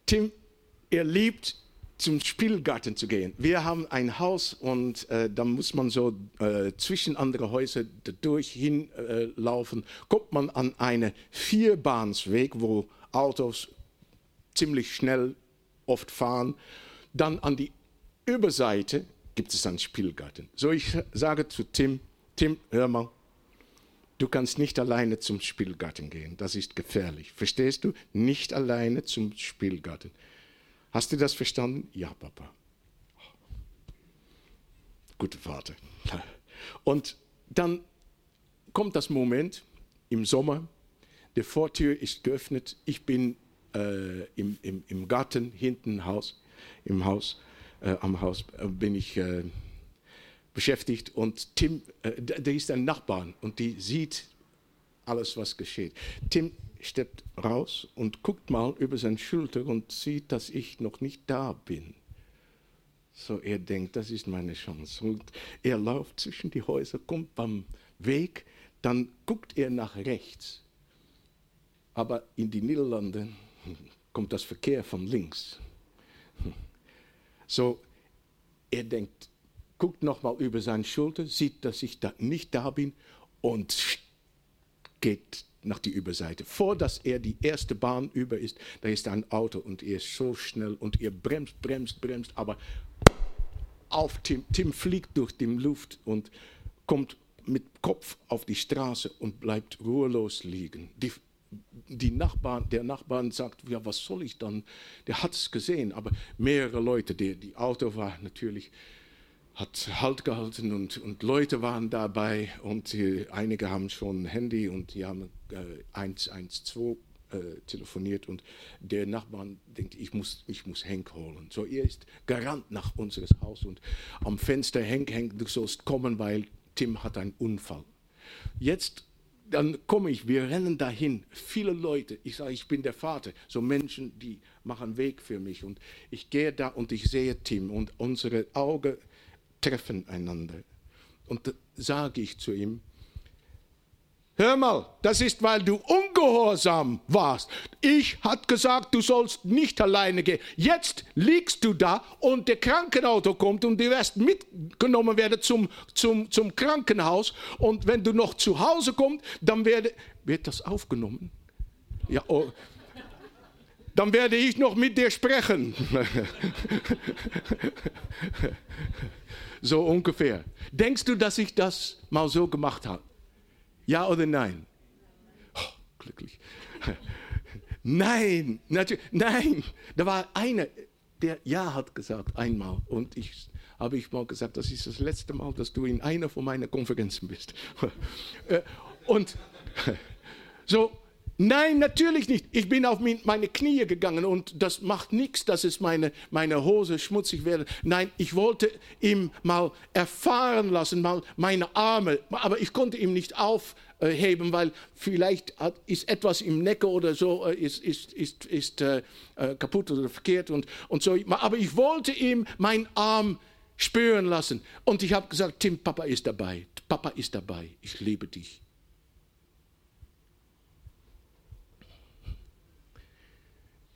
Tim, er liebt zum Spielgarten zu gehen. Wir haben ein Haus und äh, da muss man so äh, zwischen andere Häuser durch hinlaufen. Äh, Kommt man an einen Vierbahnsweg, wo Autos ziemlich schnell oft fahren. Dann an die Überseite gibt es einen Spielgarten. So ich sage zu Tim, Tim, hör mal, du kannst nicht alleine zum Spielgarten gehen. Das ist gefährlich. Verstehst du? Nicht alleine zum Spielgarten. Hast du das verstanden? Ja, Papa. Guter Vater. Und dann kommt das Moment im Sommer, die Vortür ist geöffnet, ich bin äh, im, im, im Garten hinten Haus, im Haus, äh, am Haus äh, bin ich äh, beschäftigt und Tim, äh, der ist ein Nachbar und die sieht alles, was geschieht. Tim steppt raus und guckt mal über seine Schulter und sieht, dass ich noch nicht da bin. So, er denkt, das ist meine Chance. Und er läuft zwischen die Häuser, kommt beim Weg, dann guckt er nach rechts. Aber in die Niederlande <laughs> kommt das Verkehr von links. So, er denkt, guckt nochmal über seine Schulter, sieht, dass ich da nicht da bin und geht nach die Überseite. Vor dass er die erste Bahn über ist, da ist ein Auto und er ist so schnell und er bremst, bremst, bremst, aber auf Tim, Tim fliegt durch die Luft und kommt mit Kopf auf die Straße und bleibt ruhelos liegen. Die, die Nachbarn, der Nachbarn sagt, ja, was soll ich dann? Der hat es gesehen, aber mehrere Leute, die, die Auto war natürlich hat Halt gehalten und, und Leute waren dabei und äh, einige haben schon ein Handy und die haben äh, 112 äh, telefoniert und der Nachbarn denkt, ich muss, ich muss Henk holen. So, er ist gerannt nach unseres Haus und am Fenster, Henk, Henk, du sollst kommen, weil Tim hat einen Unfall. Jetzt dann komme ich, wir rennen dahin, viele Leute, ich sage, ich bin der Vater, so Menschen, die machen Weg für mich und ich gehe da und ich sehe Tim und unsere Augen treffen einander. Und sage ich zu ihm, Hör mal, das ist, weil du ungehorsam warst. Ich hatte gesagt, du sollst nicht alleine gehen. Jetzt liegst du da und der Krankenauto kommt und du wirst mitgenommen werden zum, zum, zum Krankenhaus. Und wenn du noch zu Hause kommst, dann werde, wird das aufgenommen. Ja, oh. dann werde ich noch mit dir sprechen. <laughs> so ungefähr. Denkst du, dass ich das mal so gemacht habe? Ja oder nein? Oh, glücklich. <laughs> Nein, natürlich, nein. Da war einer, der Ja hat gesagt einmal und ich habe ich mal gesagt, das ist das letzte Mal, dass du in einer von meinen Konferenzen bist. <laughs> Äh, und <laughs> so, nein, natürlich nicht. Ich bin auf meine Knie gegangen und das macht nichts, dass es meine, meine Hose schmutzig werde. Nein, ich wollte ihm mal erfahren lassen, mal meine Arme, aber ich konnte ihm nicht aufheben, weil vielleicht ist etwas im Necker oder so, äh, ist, ist, ist, ist äh, äh, kaputt oder verkehrt und, und so. Aber ich wollte ihm meinen Arm spüren lassen. Und ich habe gesagt, Tim, Papa ist dabei. Papa ist dabei. Ich liebe dich.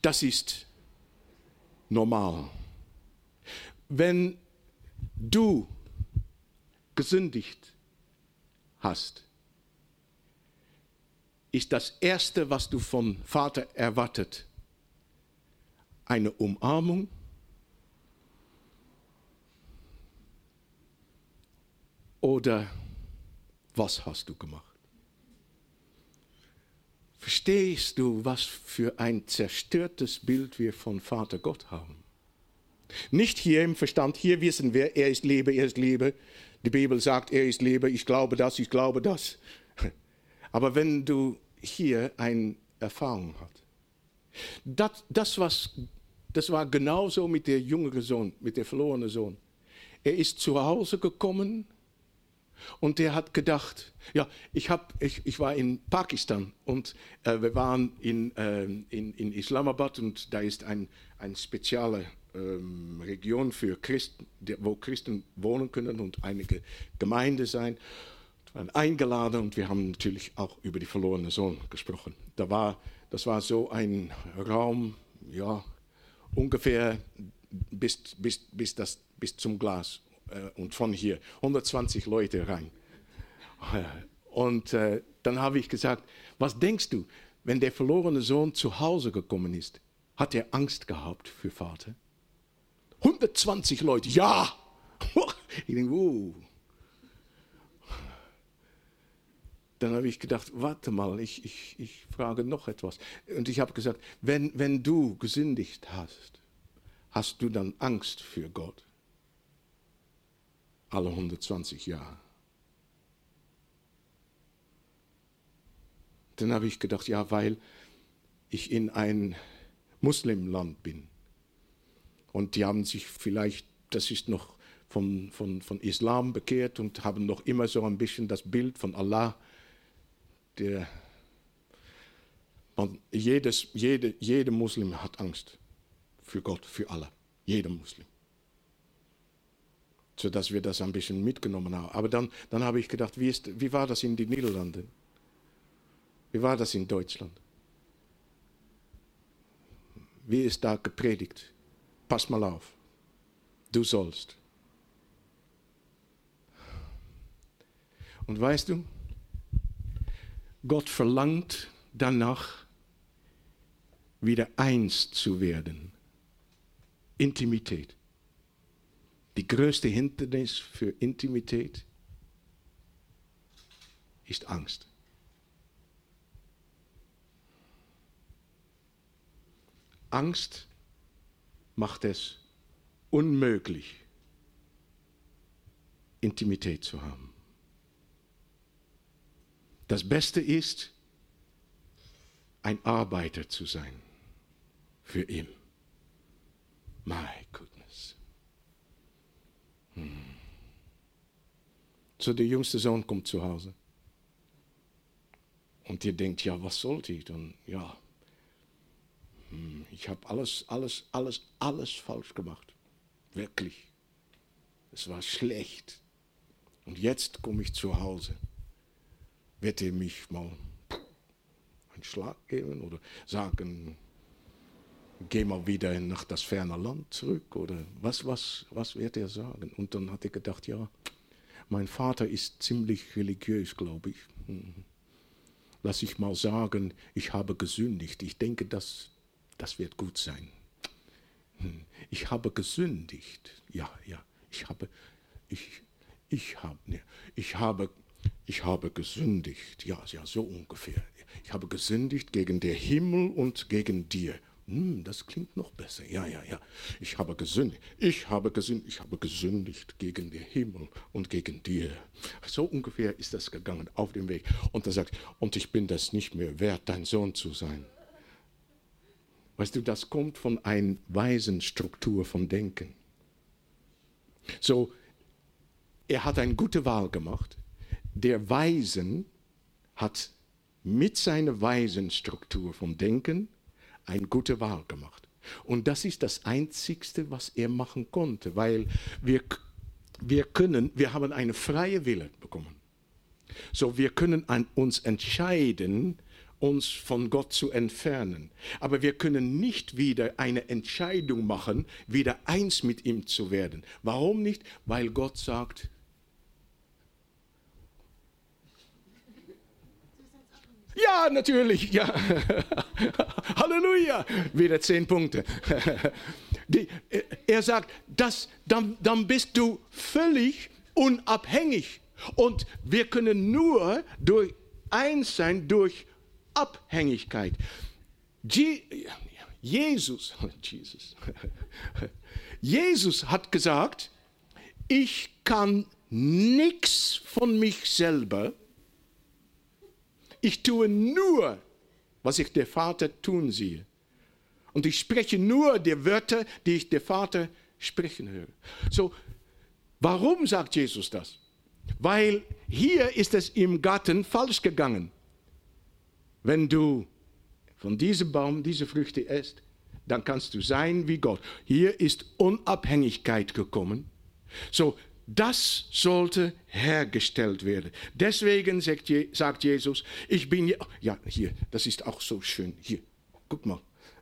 Das ist normal. Wenn du gesündigt hast, ist das Erste, was du vom Vater erwartet, eine Umarmung, oder was hast du gemacht? Verstehst du, was für ein zerstörtes Bild wir von Vater Gott haben? Nicht hier im Verstand, hier wissen wir, er ist Liebe, er ist Liebe. Die Bibel sagt, er ist Liebe, ich glaube das, ich glaube das. <laughs> Aber wenn du hier eine Erfahrung hast, das, das, was, das war genauso mit der jüngeren Sohn, mit der verlorenen Sohn. Er ist zu Hause gekommen und der hat gedacht, ja, ich, hab, ich, ich war in Pakistan und äh, wir waren in, äh, in, in Islamabad und da ist eine ein spezielle ähm, Region für Christen, wo Christen wohnen können und einige Gemeinden sein. Wir waren eingeladen und wir haben natürlich auch über die verlorene Sohn gesprochen. Da war, das war so ein Raum, ja, ungefähr bis, bis, bis, das, bis zum Glas äh, und von hier 120 Leute rein. Und äh, dann habe ich gesagt, was denkst du, wenn der verlorene Sohn zu Hause gekommen ist, hat er Angst gehabt für Vater? 120 Leute, ja. <laughs> Ich denke, uh. Dann habe ich gedacht, warte mal, ich, ich, ich frage noch etwas. Und ich habe gesagt, wenn, wenn du gesündigt hast, hast du dann Angst für Gott? Alle 120 Jahre. Dann habe ich gedacht, ja, weil ich in ein Muslimland bin. Und die haben sich vielleicht, das ist noch von, von, von Islam bekehrt und haben noch immer so ein bisschen das Bild von Allah, der man, jedes, jede, jeder Muslim hat Angst für Gott, für Allah. Jeder Muslim sodass wir das ein bisschen mitgenommen haben. Aber dann, dann habe ich gedacht, wie, ist, wie war das in den Niederlanden? Wie war das in Deutschland? Wie ist da gepredigt? Pass mal auf, du sollst. Und weißt du, Gott verlangt danach, wieder eins zu werden. Intimität. Die größte Hindernis für Intimität ist Angst. Angst macht es unmöglich, Intimität zu haben. Das Beste ist, ein Arbeiter zu sein für ihn. My goodness. Hm. So, der jüngste Sohn kommt zu Hause. Und ihr denkt, ja, was sollte ich dann? Ja, hm, ich habe alles, alles, alles, alles falsch gemacht. Wirklich. Es war schlecht. Und jetzt komme ich zu Hause. Wird er mich mal einen Schlag geben oder sagen, geh mal wieder nach das ferne Land zurück oder was, was, was wird er sagen? Und dann hat er gedacht, ja, mein Vater ist ziemlich religiös, glaube ich. Hm. Lass ich mal sagen, ich habe gesündigt. Ich denke, das das wird gut sein. Hm, ich habe gesündigt. Ja, ja, ich habe, ich, ich habe, ne, ich habe, ich habe gesündigt. Ja, ja, so ungefähr. Ich habe gesündigt gegen den Himmel und gegen dir. Hm, das klingt noch besser. Ja, ja, ja. Ich habe gesündigt. Ich habe gesündigt. Ich habe gesündigt gegen den Himmel und gegen dir. So ungefähr ist das gegangen auf dem Weg. Und er sagt, und ich bin das nicht mehr wert, dein Sohn zu sein. Weißt du, das kommt von einer weisen Struktur von Denken. So, er hat eine gute Wahl gemacht. Der Weisen hat mit seiner weisen Struktur von Denken eine gute Wahl gemacht. Und das ist das Einzigste, was er machen konnte, weil wir, wir können, wir haben eine freie Wille bekommen. So, wir können an uns entscheiden, uns von Gott zu entfernen. Aber wir können nicht wieder eine Entscheidung machen, wieder eins mit ihm zu werden. Warum nicht? Weil Gott sagt, Ja, natürlich, ja. <laughs> Halleluja. Wieder zehn Punkte. <laughs> Die, er sagt, das, dann, dann bist du völlig unabhängig. Und wir können nur durch eins sein durch Abhängigkeit. Je, Jesus, <laughs> Jesus, Jesus hat gesagt, ich kann nichts von mich selber ich tue nur, was ich der Vater tun sehe. Und ich spreche nur die Wörter, die ich der Vater sprechen höre. So, warum sagt Jesus das? Weil hier ist es im Garten falsch gegangen. Wenn du von diesem Baum diese Früchte isst, dann kannst du sein wie Gott. Hier ist Unabhängigkeit gekommen. So, das sollte hergestellt werden. Deswegen sagt, Jesus, ich bin ja, ja hier, das ist auch so schön. Hier, guck mal.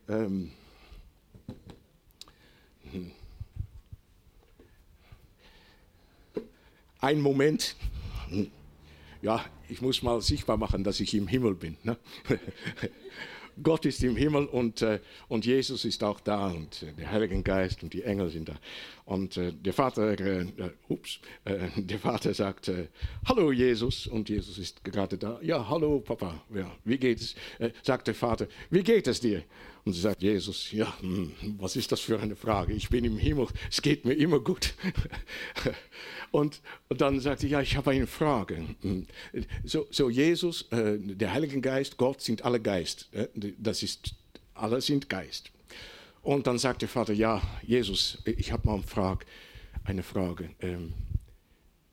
Ähm, hm. Ein Moment. Hm. Ja, ich muss mal sichtbar machen, dass ich im Himmel bin. Ne? <laughs> Gott ist im Himmel und, äh, und Jesus ist auch da und äh, der Heilige Geist und die Engel sind da. Und äh, der Vater, äh, äh, ups, äh, der Vater sagt, hallo Jesus und Jesus ist gerade da. Ja, hallo Papa, ja, wie geht es? sagt der Vater, wie geht es dir? Und sie sagt Jesus, ja, hm, was ist das für eine Frage? Ich bin im Himmel, es geht mir immer gut. <laughs> Und, und dann sagt sie, ja, ich habe eine Frage. Hm, so, so Jesus, äh, der Heilige Geist, Gott sind alle Geist. Äh, das ist, alle sind Geist. Und dann sagt der Vater, ja, Jesus, ich habe mal eine Frage. Eine Frage. Ähm,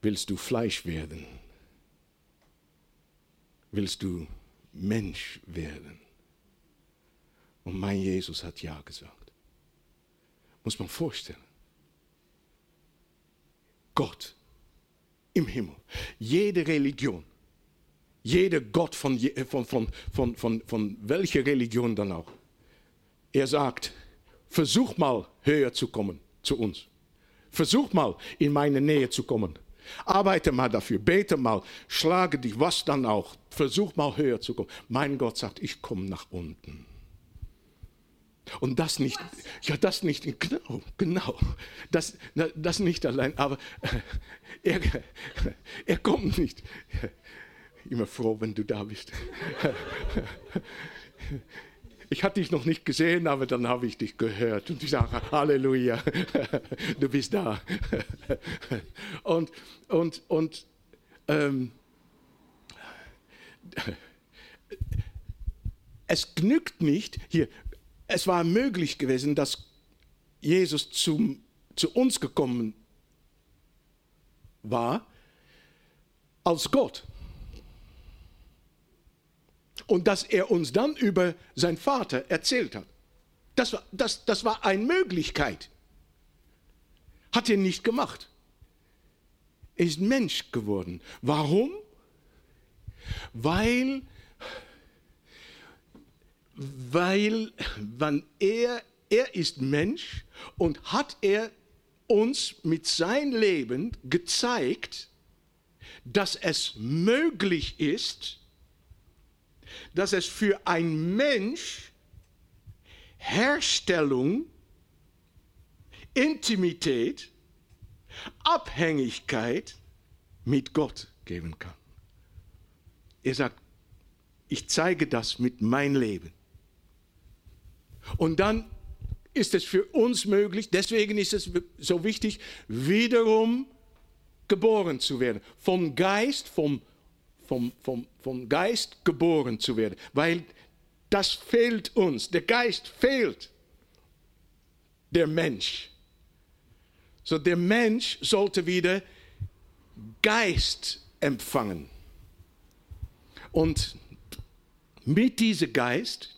willst du Fleisch werden? Willst du Mensch werden? Und mein Jesus hat ja gesagt. Muss man vorstellen. Gott im Himmel. Jede Religion, jeder Gott von, von, von, von, von, von welcher Religion dann auch, er sagt, versuch mal höher zu kommen zu uns. Versuch mal in meine Nähe zu kommen. Arbeite mal dafür, bete mal, schlage dich, was dann auch. Versuch mal höher zu kommen. Mein Gott sagt, ich komme nach unten. Und das nicht, ja, das nicht, genau, genau, das, das nicht allein, aber er, er kommt nicht. Immer froh, wenn du da bist. Ich hatte dich noch nicht gesehen, aber dann habe ich dich gehört und ich sage, Halleluja, du bist da. Und, und, und ähm, es genügt nicht, hier, es war möglich gewesen, dass Jesus zum, zu uns gekommen war als Gott. Und dass er uns dann über seinen Vater erzählt hat. Das war, das, das war eine Möglichkeit. Hat er nicht gemacht. Er ist Mensch geworden. Warum? Weil weil wann er, er ist Mensch und hat er uns mit seinem Leben gezeigt, dass es möglich ist, dass es für ein Mensch Herstellung, Intimität, Abhängigkeit mit Gott geben kann. Er sagt, ich zeige das mit meinem Leben. Und dann ist es für uns möglich, deswegen ist es so wichtig, wiederum geboren zu werden. Vom Geist, vom, vom, vom, vom Geist geboren zu werden. Weil das fehlt uns. Der Geist fehlt. Der Mensch. So der Mensch sollte wieder Geist empfangen. Und mit diesem Geist,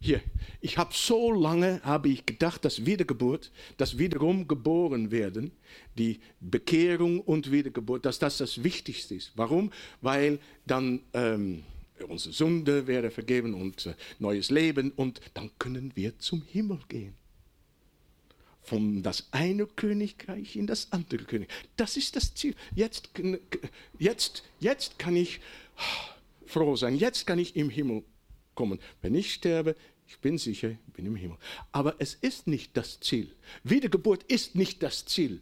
hier, ich habe so lange habe ich gedacht, dass Wiedergeburt, das wiederum geboren werden, die Bekehrung und Wiedergeburt, dass das das Wichtigste ist. Warum? Weil dann ähm, unsere Sünde wäre vergeben und äh, neues Leben und dann können wir zum Himmel gehen. Von das eine Königreich in das andere Königreich. Das ist das Ziel. Jetzt, jetzt, jetzt kann ich froh sein. Jetzt kann ich im Himmel kommen. Wenn ich sterbe, ich bin sicher, ich bin im Himmel. Aber es ist nicht das Ziel. Wiedergeburt ist nicht das Ziel.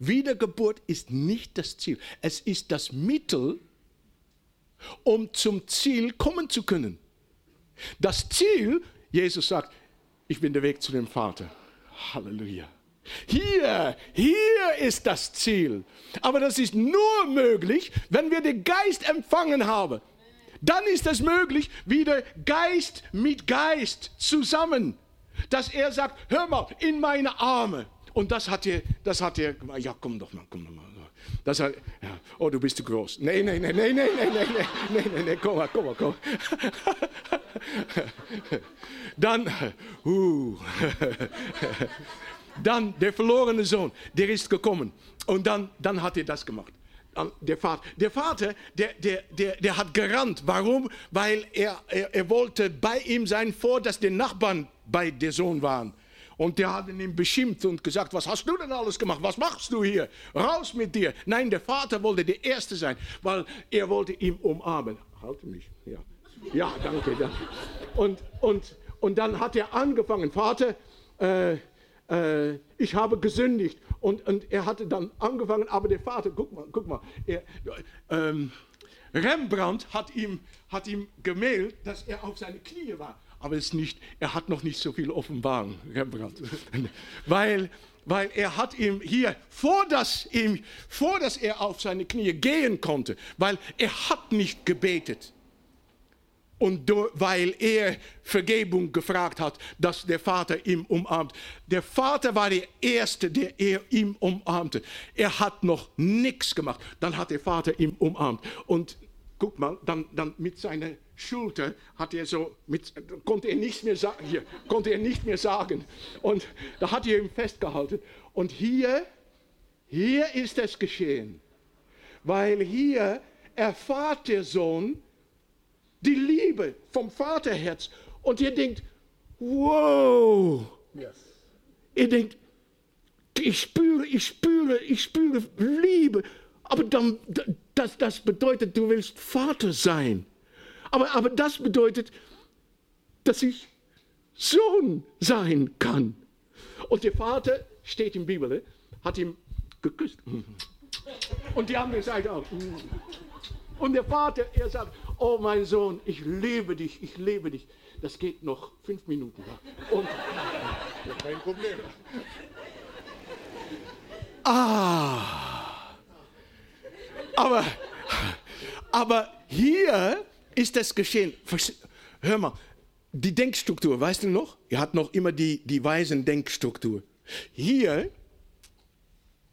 Wiedergeburt ist nicht das Ziel. Es ist das Mittel, um zum Ziel kommen zu können. Das Ziel, Jesus sagt, ich bin der Weg zu dem Vater. Halleluja. Hier, hier ist das Ziel. Aber das ist nur möglich, wenn wir den Geist empfangen haben. Dann ist es möglich, wieder Geist mit Geist zusammen, dass er sagt, hör mal, in meine Arme. Und das hat er, das hat er, ja, komm doch mal, komm doch mal. Das hat, ja, oh, du bist zu groß. Nee, nee, nee, nee, nee, nee, nee, nee, nee, nee, nee, komm mal, komm mal, komm. <laughs> Dann, uh, <laughs> dann der verlorene Sohn, der ist gekommen. Und dann, dann hat er das gemacht der Vater. Der Vater, der, der, der, der hat gerannt. Warum? Weil er, er, er wollte bei ihm sein, vor dass die Nachbarn bei der Sohn waren. Und der hat ihn beschimpft und gesagt, was hast du denn alles gemacht? Was machst du hier? Raus mit dir. Nein, der Vater wollte der Erste sein, weil er wollte ihn umarmen. Halte mich, ja. Ja, danke, danke. Und, und, und dann hat er angefangen, Vater, äh, äh, ich habe gesündigt. Und, und er hatte dann angefangen, aber der Vater, guck mal, guck mal, er, ähm, Rembrandt hat ihm, hat ihm gemeldet, dass er auf seine Knie war. Aber es nicht, er hat noch nicht so viel Offenbarung, Rembrandt. <laughs> weil, weil er hat ihm hier, vor dass, ihm, vor dass er auf seine Knie gehen konnte, weil er hat nicht gebetet und weil er Vergebung gefragt hat, dass der Vater ihn umarmt. Der Vater war der Erste, der er ihm umarmte. Er hat noch nichts gemacht. Dann hat der Vater ihn umarmt. Und guck mal, dann, dann mit seiner Schulter hat er so, mit, konnte er nichts mehr sagen, hier, konnte er nicht mehr sagen. Und da hat er ihn festgehalten. Und hier, hier ist es geschehen. Weil hier erfahrt der Sohn, die Liebe vom Vaterherz. Und ihr denkt, wow. Yes. Ihr denkt, ich spüre, ich spüre, ich spüre Liebe. Aber dann, das, das bedeutet, du willst Vater sein. Aber, aber das bedeutet, dass ich Sohn sein kann. Und der Vater, steht in der Bibel, hat ihn geküsst. Und die andere Seite auch. Und der Vater, er sagt, oh mein Sohn, ich liebe dich, ich liebe dich. Das geht noch fünf Minuten. Und, kein Problem. Ah. Aber, aber hier ist es geschehen. Hör mal, die Denkstruktur, weißt du noch? Er hat noch immer die, die weisen Denkstruktur. Hier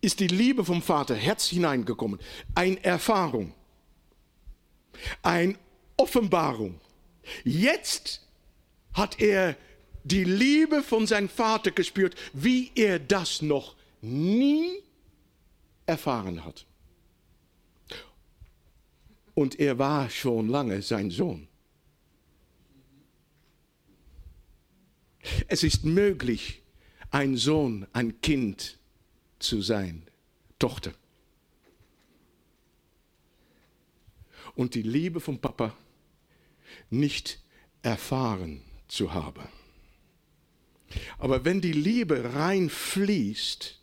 ist die Liebe vom Vater Herz hineingekommen. Eine Erfahrung. Eine Offenbarung. Jetzt hat er die Liebe von seinem Vater gespürt, wie er das noch nie erfahren hat. Und er war schon lange sein Sohn. Es ist möglich, ein Sohn, ein Kind zu sein, Tochter. Und die Liebe vom Papa nicht erfahren zu haben. Aber wenn die Liebe reinfließt,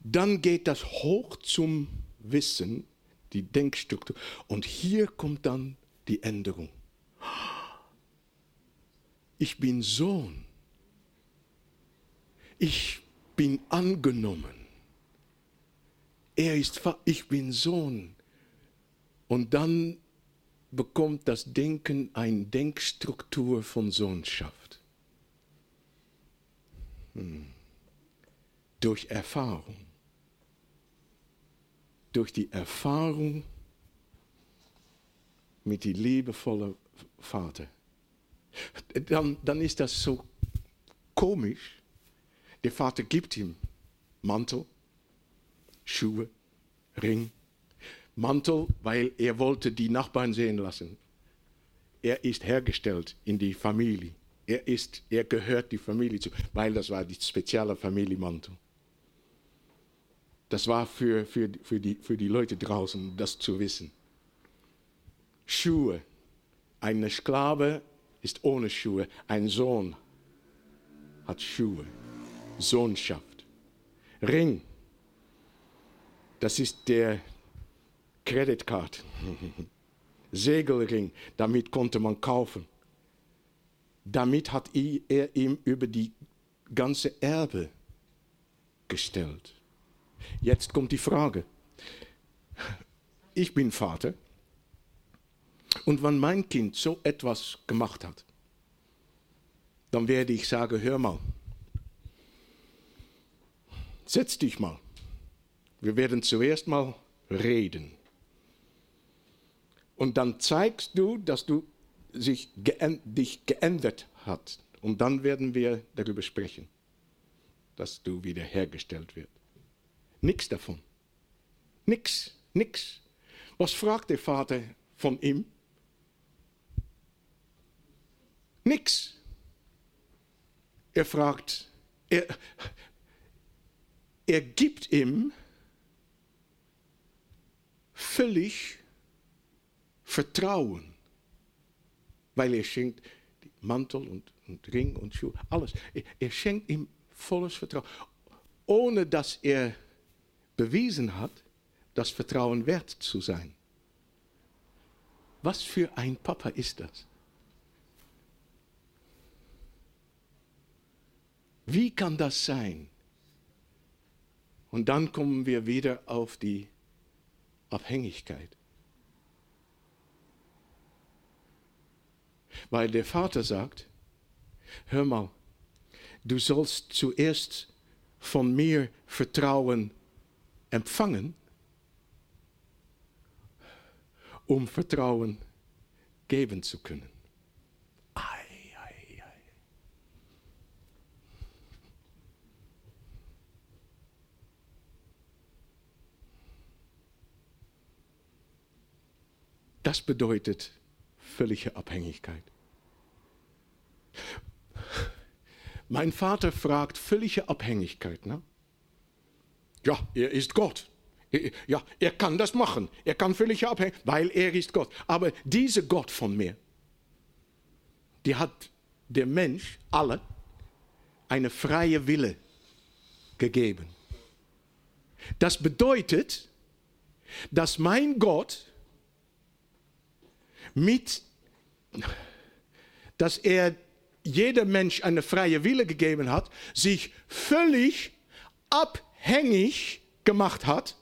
dann geht das hoch zum Wissen, die Denkstruktur. Und hier kommt dann die Änderung. Ich bin Sohn. Ich bin angenommen. Er ist, ich bin Sohn. Und dann bekommt das Denken eine Denkstruktur von Sohnschaft. Hm. Durch Erfahrung. Durch die Erfahrung mit dem liebevollen Vater. Dann, dann ist das so komisch. Der Vater gibt ihm Mantel, Schuhe, Ring, Mantel, weil er wollte die Nachbarn sehen lassen. Er ist hergestellt in die Familie. Er, ist, er gehört die Familie zu, weil das war die spezielle Familienmantel. Das war für, für, für, die, für die Leute draußen, das zu wissen. Schuhe. Eine Sklave ist ohne Schuhe. Ein Sohn hat Schuhe. Sohnschaft. Ring. Das ist der, Creditcard, <laughs> Segelring, damit konnte man kaufen. Damit hat er ihm über die ganze Erbe gestellt. Jetzt kommt die Frage. Ich bin Vater. Und wenn mein Kind so etwas gemacht hat, dann werde ich sagen, hör mal, setz dich mal. Wir werden zuerst mal reden. Und dann zeigst du, dass du sich dich geändert hast. Und dann werden wir darüber sprechen, dass du wiederhergestellt wirst. Nichts davon. Nix, nix. Was fragt der Vater von ihm? Nix. Er fragt, er, er gibt ihm völlig Vertrauen. Weil er schenkt Mantel und, und Ring und Schuhe, alles. Er, er schenkt ihm volles Vertrauen. Ohne dass er bewiesen hat, das Vertrauen wert zu sein. Was für ein Papa ist das? Wie kann das sein? Und dann kommen wir wieder auf die Abhängigkeit. Weil der Vater sagt, hör mal, du sollst zuerst von mir Vertrauen empfangen, um Vertrauen geben zu können. Das bedeutet völlige Abhängigkeit. Mein Vater fragt völlige Abhängigkeit. Ne? Ja, er ist Gott. Ja, er kann das machen. Er kann völlig abhängen, weil er ist Gott. Aber dieser Gott von mir, die hat der Mensch, alle, eine freie Wille gegeben. Das bedeutet, dass mein Gott mit, dass er jedem Mensch eine freie Wille gegeben hat, sich völlig abhängig gemacht hat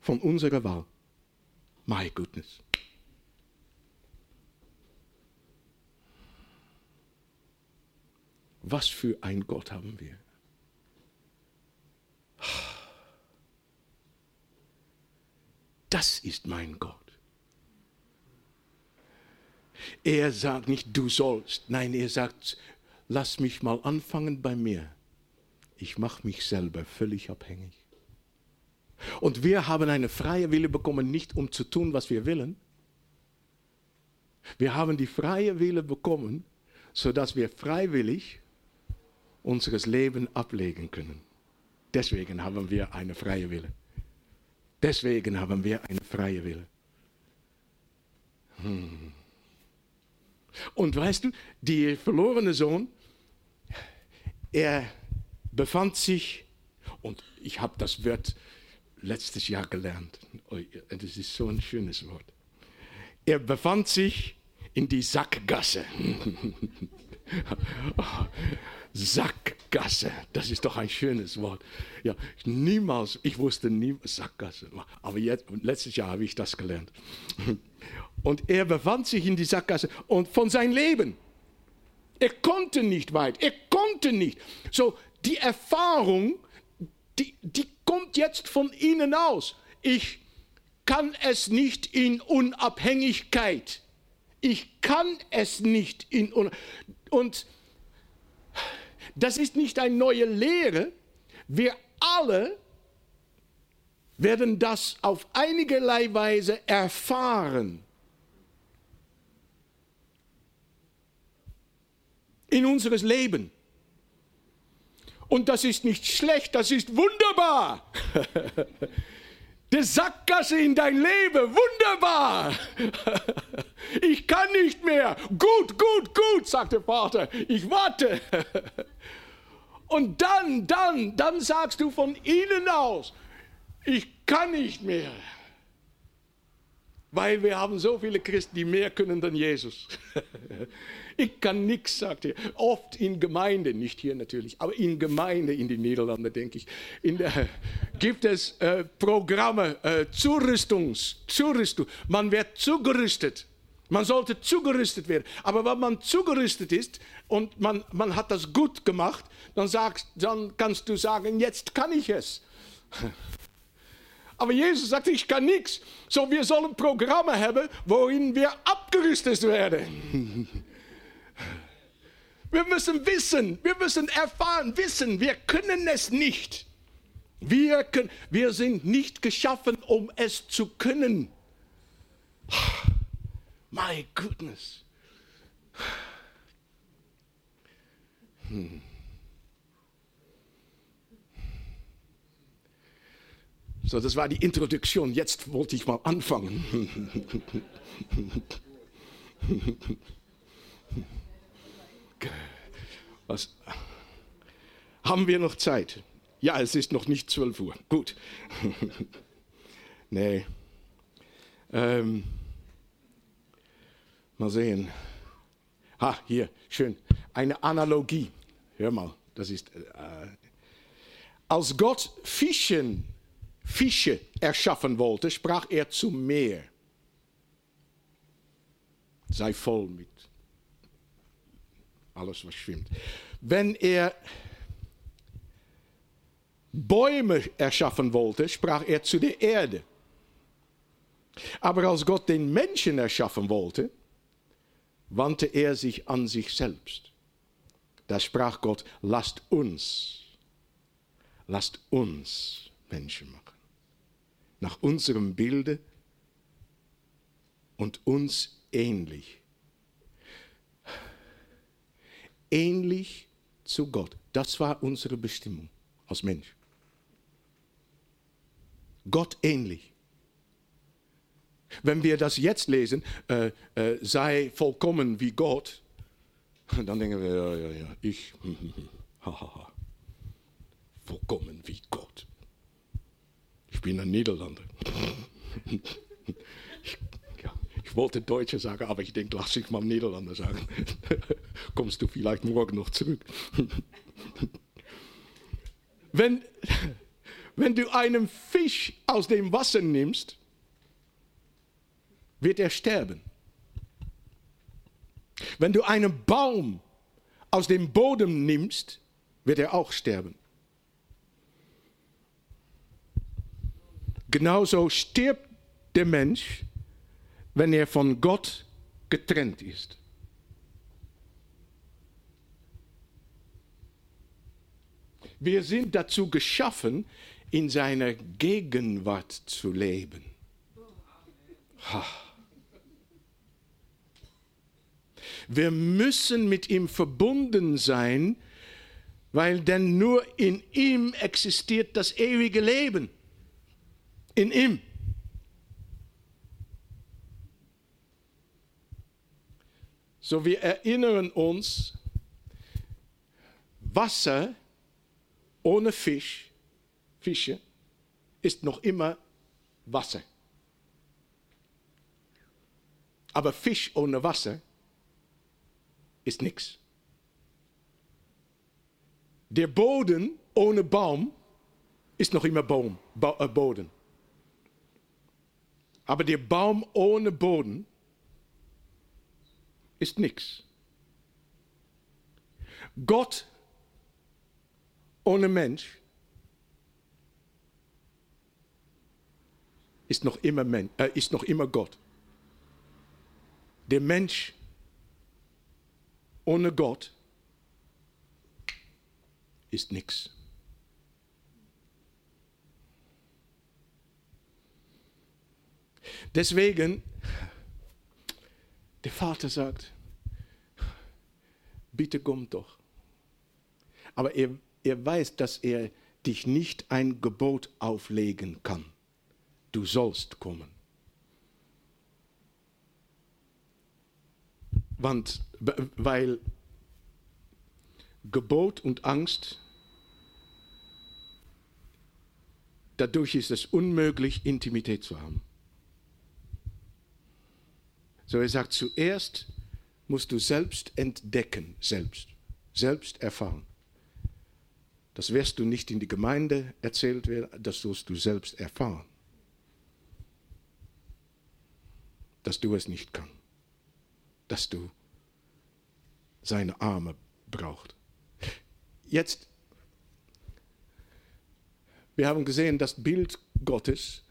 von unserer Wahl. My goodness. Was für ein Gott haben wir? Das ist mein Gott. Er sagt nicht, du sollst. Nein, er sagt, lass mich mal anfangen bei mir. Ich mache mich selber völlig abhängig. Und wir haben eine freie Wille bekommen, nicht um zu tun, was wir wollen. Wir haben die freie Wille bekommen, sodass wir freiwillig unseres Leben ablegen können. Deswegen haben wir eine freie Wille. Deswegen haben wir eine freie Wille. Hm. Und weißt du, der verlorene Sohn, er befand sich, und ich habe das Wort letztes Jahr gelernt, das ist so ein schönes Wort. Er befand sich in die Sackgasse. <laughs> Sackgasse, das ist doch ein schönes Wort. Ja, niemals, ich wusste nie Sackgasse, aber jetzt, letztes Jahr habe ich das gelernt. Und er befand sich in die Sackgasse und von seinem Leben. Er konnte nicht weit, er konnte nicht. So, die Erfahrung, die, die kommt jetzt von ihnen aus. Ich kann es nicht in Unabhängigkeit. Ich kann es nicht in Unabhängigkeit. Und das ist nicht eine neue Lehre. Wir alle werden das auf einigerlei Weise erfahren. In unseres Leben. Und das ist nicht schlecht, das ist wunderbar. <laughs> Die Sackgasse in dein Leben, wunderbar. <laughs> Ich kann nicht mehr. Gut, gut, gut, sagt der Vater. Ich warte. <laughs> Und dann, dann, dann sagst du von ihnen aus, ich kann nicht mehr. Weil wir haben so viele Christen, die mehr können dann Jesus. <laughs> Ich kann nichts, sagt er. Oft in Gemeinde, nicht hier natürlich, aber in Gemeinde in den Niederlanden, denke ich, der, gibt es äh, Programme, äh, Zurüstungs, Zurüstung. Man wird zugerüstet. Man sollte zugerüstet werden. Aber wenn man zugerüstet ist und man, man hat das gut gemacht, dann, sagst, dann kannst du sagen, jetzt kann ich es. Aber Jesus sagt, ich kann nichts. So, wir sollen Programme haben, worin wir abgerüstet werden. <laughs> Wir müssen wissen, wir müssen erfahren, wissen, wir können es nicht. Wir, können, wir sind nicht geschaffen, um es zu können. My goodness. Hm. So, das war die Introduktion. Jetzt wollte ich mal anfangen. <laughs> Was? Haben wir noch Zeit? Ja, es ist noch nicht 12 Uhr. Gut. <laughs> nee. Ähm. Mal sehen. Ha, hier, schön. Eine Analogie. Hör mal, das ist. Äh, als Gott Fischen, Fische erschaffen wollte, sprach er zum Meer. Sei voll mit alles, was schwimmt. Wenn er Bäume erschaffen wollte, sprach er zu der Erde. Aber als Gott den Menschen erschaffen wollte, wandte er sich an sich selbst. Da sprach Gott, lasst uns, lasst uns Menschen machen. Nach unserem Bilde und uns ähnlich ähnlich zu Gott. Das war unsere Bestimmung als Mensch. Gott ähnlich. Wenn wir das jetzt lesen, äh, äh, sei vollkommen wie Gott, dann denken wir, ja, ja, ja, ich, <laughs> haha, vollkommen wie Gott. Ich bin ein Niederlander. <laughs> wollte Deutsche sagen, aber ich denke, lass ich mal Niederlande sagen. <laughs> Kommst du vielleicht morgen noch zurück. <laughs> wenn, wenn du einen Fisch aus dem Wasser nimmst, wird er sterben. Wenn du einen Baum aus dem Boden nimmst, wird er auch sterben. Genauso stirbt der Mensch, wenn er von Gott getrennt ist. Wir sind dazu geschaffen, in seiner Gegenwart zu leben. Ha. Wir müssen mit ihm verbunden sein, weil denn nur in ihm existiert das ewige Leben. In ihm. So, wir erinnern uns, Wasser ohne Fisch, Fische, ist noch immer Wasser. Aber Fisch ohne Wasser ist nichts. Der Boden ohne Baum ist noch immer Baum, ba äh, Boden. Aber der Baum ohne Boden ist nichts. Gott ohne Mensch ist noch immer, Men äh, ist noch immer Gott. Der Mensch ohne Gott ist nichts. Deswegen, der Vater sagt, bitte komm doch. Aber er, er weiß, dass er dich nicht ein Gebot auflegen kann. Du sollst kommen. Weil Gebot und Angst, dadurch ist es unmöglich, Intimität zu haben. So er sagt, zuerst musst du selbst entdecken, selbst, selbst erfahren. Das wirst du nicht in die Gemeinde erzählt werden, das wirst du selbst erfahren. Dass du es nicht kannst. Dass du seine Arme brauchst. Jetzt, wir haben gesehen, das Bild Gottes,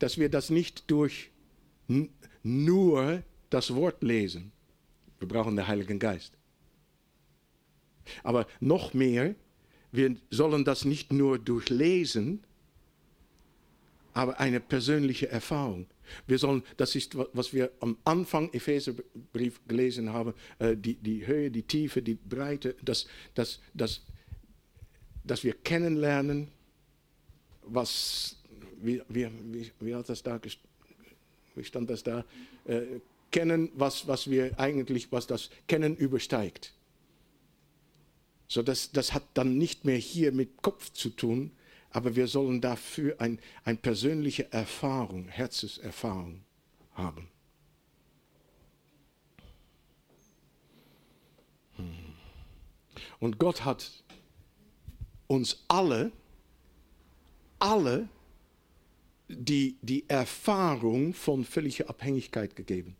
dass wir das nicht durch nur das Wort lesen. Wir brauchen den Heiligen Geist. Aber noch mehr, wir sollen das nicht nur durchlesen, aber eine persönliche Erfahrung. Wir sollen, das ist, was wir am Anfang Epheserbrief gelesen haben, äh, die, die Höhe, die Tiefe, die Breite, dass, dass, dass, dass wir kennenlernen, was, wie, wie, wie, wie hat das da stand das da? Äh, kennen, was, was wir eigentlich, was das Kennen übersteigt. So, das, das hat dann nicht mehr hier mit Kopf zu tun, aber wir sollen dafür eine ein persönliche Erfahrung, Herzeserfahrung haben. Hm. Und Gott hat uns alle, alle die, die Erfahrung von völliger Abhängigkeit gegeben.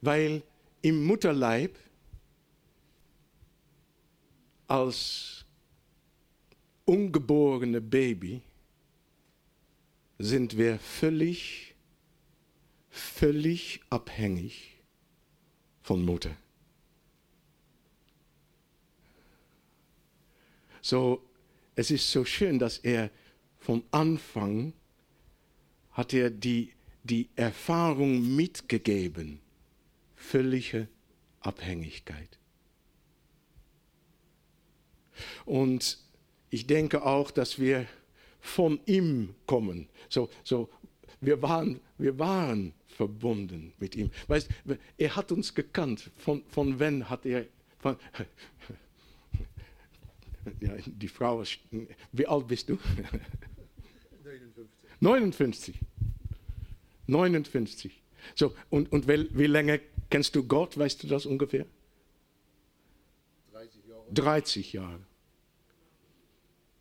Weil im Mutterleib als ungeborene Baby sind wir völlig, völlig abhängig von Mutter. So, es ist so schön, dass er von Anfang hat er die, die Erfahrung mitgegeben, völlige Abhängigkeit. Und ich denke auch, dass wir von ihm kommen. So, so, wir, waren, wir waren verbunden mit ihm. Weißt, er hat uns gekannt. Von, von wann hat er. Von, <laughs> ja, die Frau, wie alt bist du? 59. 59. So, und, und wie, lange kennst du Gott? Weißt du das ungefähr? 30 Jahre. 30 Jahre.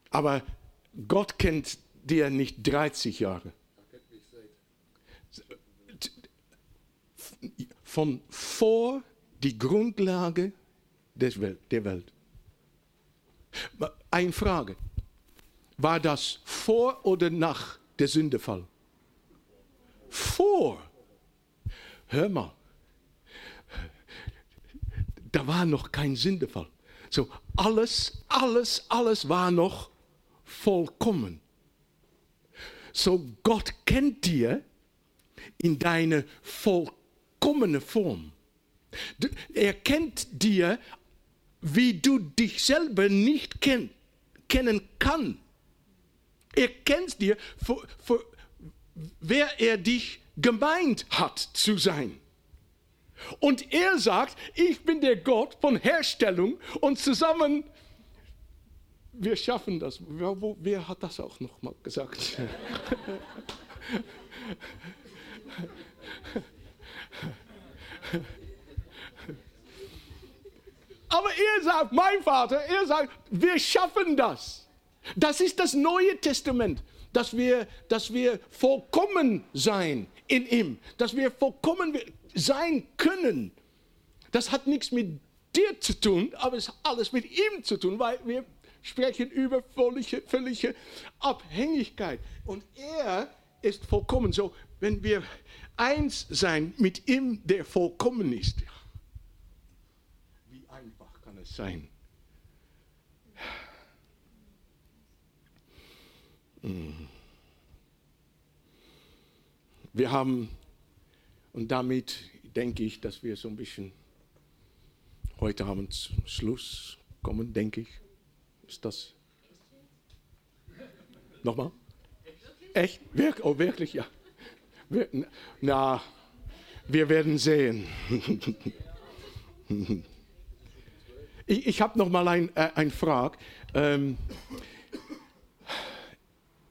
Aber Gott kennt dir nicht 30 Jahre. Von vor die Grundlage des Welt, der Welt. Eine Frage. War das vor oder nach der Sündefall? Vor. Hör mal. Da war noch kein Sündefall. So, alles, alles, alles war noch vollkommen. So, Gott kennt dir in deine vollkommene Form. Er kennt dir, wie du dich selber nicht kenn, kennen kannst. Er kennt dir, für, für, wer er dich gemeint hat zu sein. Und er sagt, ich bin der Gott von Herstellung und zusammen, wir schaffen das. Wer, wo, wer hat das auch noch mal gesagt? <laughs> Aber er sagt, mein Vater, er sagt, wir schaffen das. Das ist das Neue Testament, dass wir, dass wir vollkommen sein in ihm, dass wir vollkommen sein können. Das hat nichts mit dir zu tun, aber es hat alles mit ihm zu tun, weil wir sprechen über völlige, völlige Abhängigkeit. Und er ist vollkommen. So, wenn wir eins sein mit ihm, der vollkommen ist, wie einfach kann es sein? Wir haben, und damit denke ich, dass wir so ein bisschen heute Abend zum Schluss kommen, denke ich. Ist das? Nochmal? Echt? Wirk oh, wirklich? Ja. Wir, na, wir werden sehen. <laughs> ich ich habe noch mal ein, äh, ein Frage. Ähm,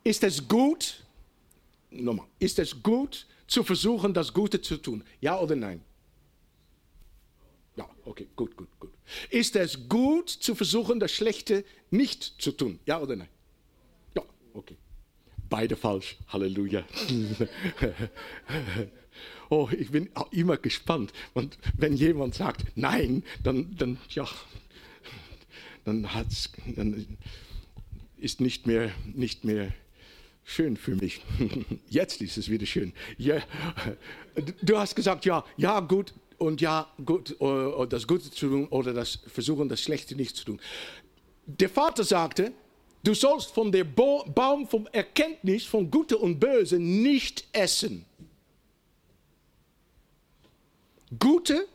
ist es gut, nochmal, ist es gut zu versuchen, das Gute zu tun? Ja oder nein? Ja, okay, gut, gut, gut. Ist es gut zu versuchen, das Schlechte nicht zu tun? Ja oder nein? Ja, okay. Beide falsch. Halleluja. <laughs> oh, ich bin immer gespannt. Und wenn jemand sagt nein, dann, dann ja, dann hat's, dann ist nicht mehr, nicht mehr schön für mich. <laughs> Jetzt ist es wieder schön. Ja, du hast gesagt, ja, ja, gut und ja, gut, äh, das Gute zu tun oder das Versuchen, das Schlechte nicht zu tun. Der Vater sagte, du sollst von dem Baum vom Erkenntnis von Gute und Böse nicht essen. Gute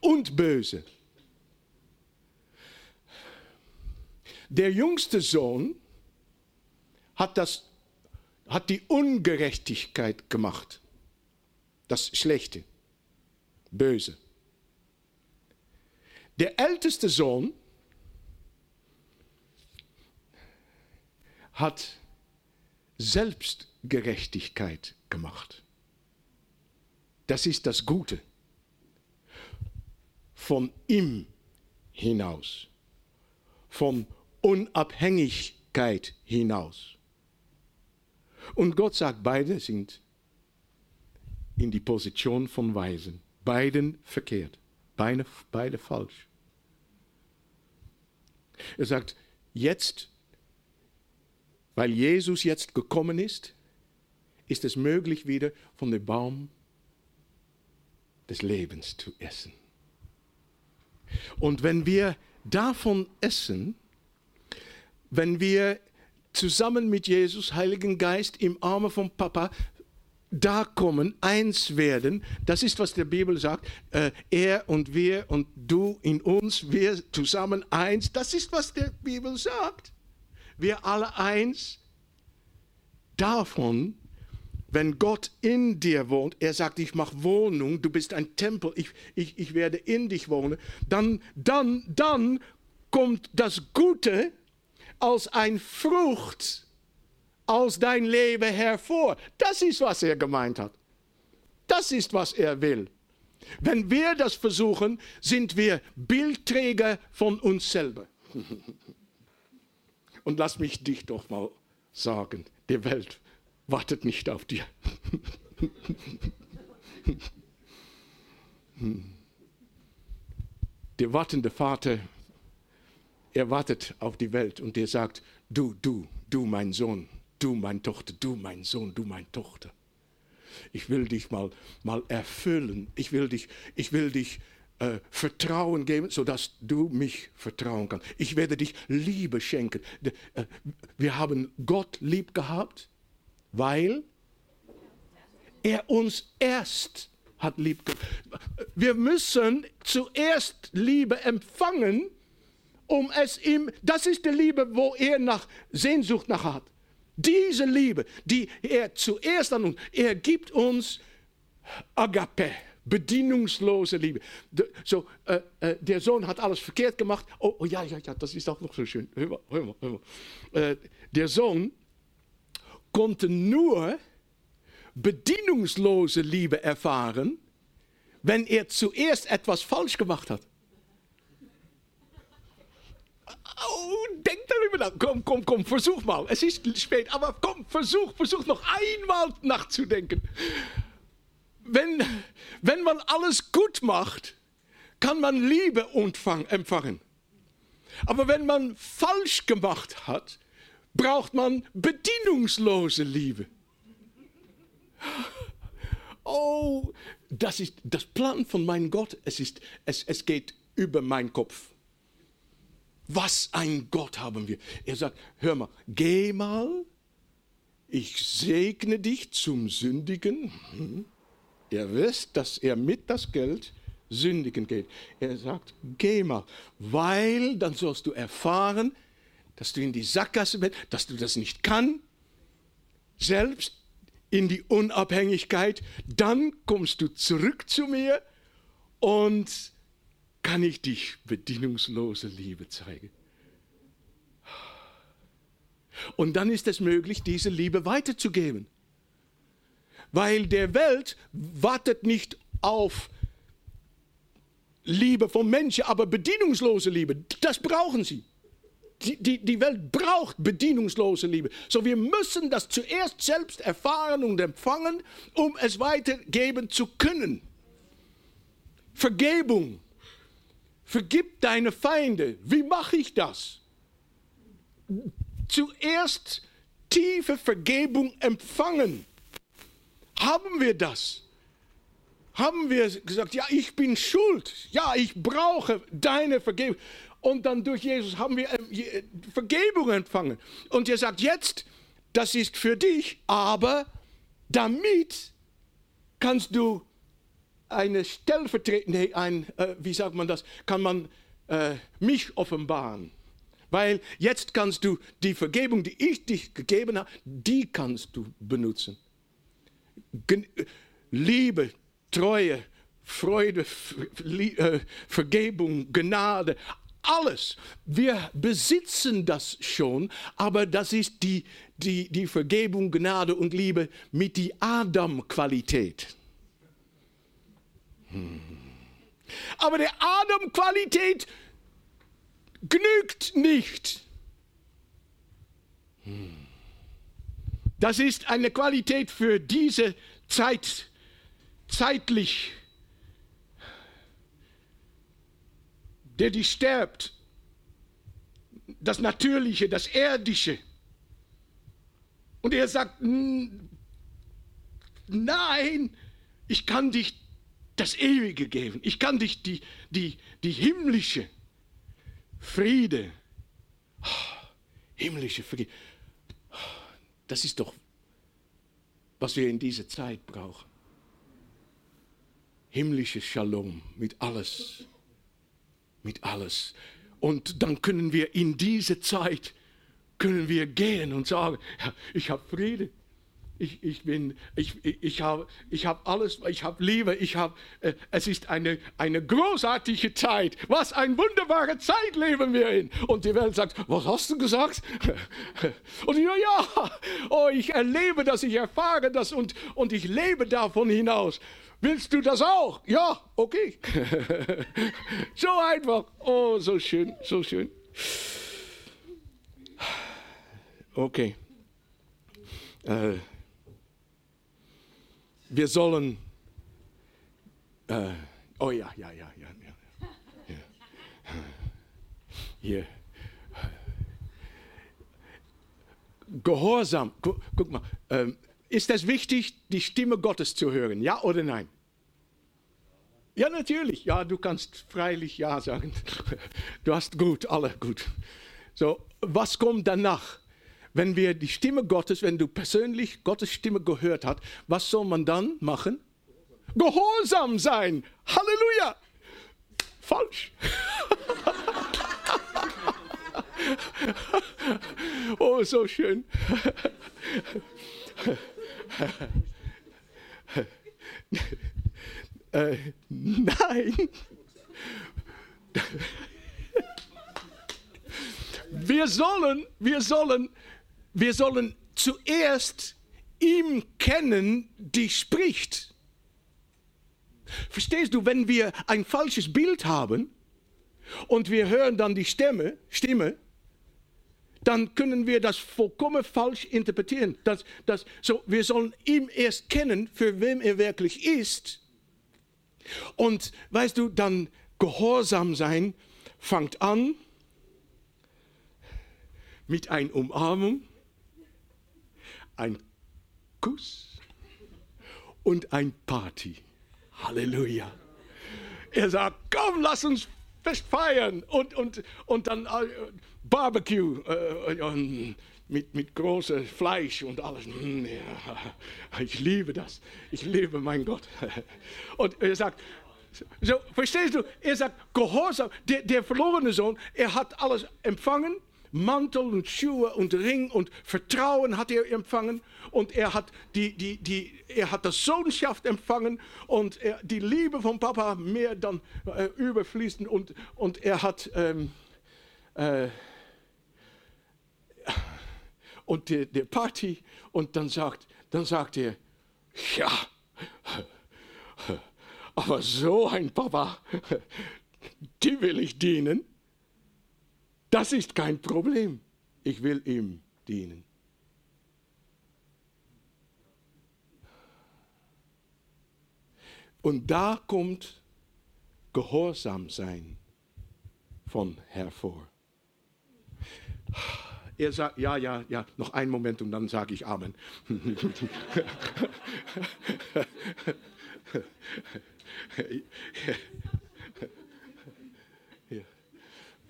und Böse. Der jüngste Sohn hat, das, hat die Ungerechtigkeit gemacht, das Schlechte, Böse. Der älteste Sohn hat Selbstgerechtigkeit gemacht. Das ist das Gute. Von ihm hinaus. Von Unabhängigkeit hinaus. Und Gott sagt, beide sind in die Position von Weisen. Beiden verkehrt. Beide, beide falsch. Er sagt, jetzt, weil Jesus jetzt gekommen ist, ist es möglich, wieder von dem Baum des Lebens zu essen. Und wenn wir davon essen, wenn wir zusammen mit Jesus, Heiligen Geist, im Arme von Papa da kommen, eins werden. Das ist, was die Bibel sagt. Äh, er und wir und du in uns, wir zusammen eins. Das ist, was die Bibel sagt. Wir alle eins. Davon, wenn Gott in dir wohnt, er sagt, ich mache Wohnung, du bist ein Tempel, ich, ich, ich werde in dich wohnen, dann, dann, dann kommt das Gute als ein Frucht aus dein Leben hervor. Das ist, was er gemeint hat. Das ist, was er will. Wenn wir das versuchen, sind wir Bildträger von uns selber. <laughs> Und lass mich dich doch mal sagen, die Welt wartet nicht auf dir. <laughs> Der wartende Vater er wartet auf die Welt und er sagt, du, du, du mein Sohn, du mein Tochter, du mein Sohn, du mein Tochter. Ich will dich mal, mal erfüllen. Ich will dich, ich will dich äh, Vertrauen geben, sodass du mich vertrauen kannst. Ich werde dich Liebe schenken. Äh, wir haben Gott lieb gehabt, weil er uns erst hat lieb gehabt. Wir müssen zuerst Liebe empfangen, um es ihm, das ist die Liebe, wo er nach Sehnsucht nach hat. Diese Liebe, die er zuerst an uns, er gibt uns Agape, Bedienungslose Liebe. So, äh, äh, der Sohn hat alles verkehrt gemacht. Oh, oh, ja, ja, ja, das ist auch noch so schön. Hör mal, hör mal, hör mal. Äh, der Sohn konnte nur bedienungslose Liebe erfahren, wenn er zuerst etwas falsch gemacht hat. Oh, denk darüber nach. Komm, komm, komm, versuch mal. Es ist spät, aber komm, versuch, versuch noch einmal nachzudenken. Wenn, wenn man alles gut macht, kann man Liebe empfangen. Aber wenn man falsch gemacht hat, braucht man bedienungslose Liebe. Oh, das ist das Plan von meinem Gott. Es, ist, es, es geht über meinen Kopf. Was ein Gott haben wir. Er sagt, hör mal, geh mal, ich segne dich zum Sündigen. Hm. Er wisst, dass er mit das Geld sündigen geht. Er sagt, geh mal, weil dann sollst du erfahren, dass du in die Sackgasse bist, dass du das nicht kannst, selbst in die Unabhängigkeit, dann kommst du zurück zu mir und kann ich dich bedienungslose Liebe zeigen. Und dann ist es möglich, diese Liebe weiterzugeben. Weil der Welt wartet nicht auf Liebe von Menschen, aber bedienungslose Liebe. Das brauchen sie. Die, die, die Welt braucht bedienungslose Liebe. So, wir müssen das zuerst selbst erfahren und empfangen, um es weitergeben zu können. Vergebung. Vergib deine Feinde. Wie mache ich das? Zuerst tiefe Vergebung empfangen. Haben wir das? Haben wir gesagt, ja, ich bin schuld. Ja, ich brauche deine Vergebung. Und dann durch Jesus haben wir äh, Vergebung empfangen. Und er sagt jetzt, das ist für dich, aber damit kannst du eine stellvertretende, ein, äh, wie sagt man das, kann man äh, mich offenbaren. Weil jetzt kannst du die Vergebung, die ich dich gegeben habe, die kannst du benutzen. Gen Liebe, Treue, Freude, äh, Vergebung, Gnade, alles. Wir besitzen das schon, aber das ist die, die, die Vergebung, Gnade und Liebe mit die Adam-Qualität. Aber der Adam-Qualität genügt nicht. Das ist eine Qualität für diese Zeit, zeitlich der die sterbt. Das Natürliche, das Erdische. Und er sagt, nein, ich kann dich das Ewige geben. Ich kann dich die, die, die himmlische Friede, oh, himmlische Friede, das ist doch, was wir in dieser Zeit brauchen. Himmlisches Shalom mit alles mit alles. Und dann können wir in diese Zeit, können wir gehen und sagen, ja, ich habe Friede. Ich, ich, bin, ich, ich habe ich hab alles, ich habe Liebe, ich habe, äh, es ist eine, eine großartige Zeit. Was eine wunderbare Zeit leben wir in. Und die Welt sagt, was hast du gesagt? <laughs> Und ich, ja, oh, ich erlebe das, ich erfahre das und, und ich lebe davon hinaus. Willst du das auch? Ja, okay. <laughs> so einfach. Oh, so schön, so schön. Okay. Äh, wir sollen. Äh, oh ja, ja, ja, ja. ja, ja. Hier. Gehorsam. Guck, guck mal. Ähm, ist es wichtig, die Stimme Gottes zu hören? Ja oder nein? Ja, natürlich. Ja, du kannst freilich Ja sagen. Du hast gut, alle gut. So, was kommt danach? Wenn wir die Stimme Gottes, wenn du persönlich Gottes Stimme gehört hast, was soll man dann machen? Gehorsam sein. Halleluja. Falsch. <laughs> oh, so schön. <laughs> Äh, nein. Wir sollen, wir sollen, wir sollen zuerst ihm kennen, die spricht. Verstehst du, wenn wir ein falsches Bild haben und wir hören dann die Stimme, Stimme, dann können wir das vollkommen falsch interpretieren. Das, das, so, wir sollen ihn erst kennen, für wem er wirklich ist. Und weißt du, dann Gehorsam sein fängt an mit einer Umarmung, ein Kuss und ein Party. Halleluja. Er sagt, komm, lass uns Fest feiern und, und, und dann äh, Barbecue äh, mit, mit großem Fleisch und alles. Hm, ja, ich liebe das. Ich liebe mein Gott. Und er sagt, so, verstehst du? Er sagt, Gehorsam, der, der verlorene Sohn, er hat alles empfangen Mantel und Schuhe und Ring und Vertrauen hat er empfangen. Und er hat, die, die, die, er hat das Sohnschaft empfangen. Und er, die Liebe von Papa mehr dann äh, überfließen. Und, und er hat ähm, äh, und der, der Party. Und dann sagt, dann sagt er, ja, aber so ein Papa, <laughs> die will ich dienen. Das ist kein Problem. Ich will ihm dienen. Und da kommt Gehorsam sein von hervor. Er sagt, ja, ja, ja, noch einen Moment und dann sage ich Amen. <laughs>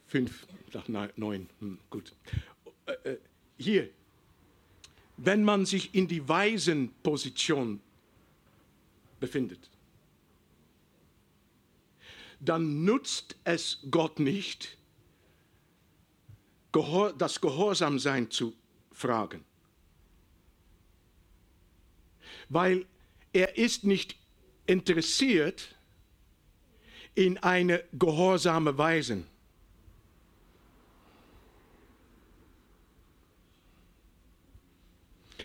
Fünf nach neun, hm, gut. Äh, äh, hier, wenn man sich in die Waisenposition befindet, dann nutzt es Gott nicht, das Gehorsamsein zu fragen. Weil er ist nicht interessiert in eine gehorsame Weise.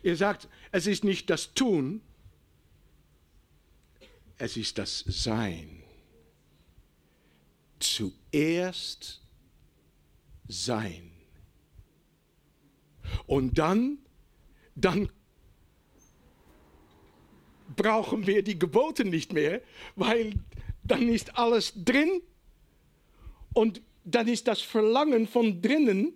Er sagt, es ist nicht das Tun, es ist das Sein. Zuerst sein. Und dann, dann brauchen wir die Gebote nicht mehr, weil dann ist alles drin und dann ist das Verlangen von drinnen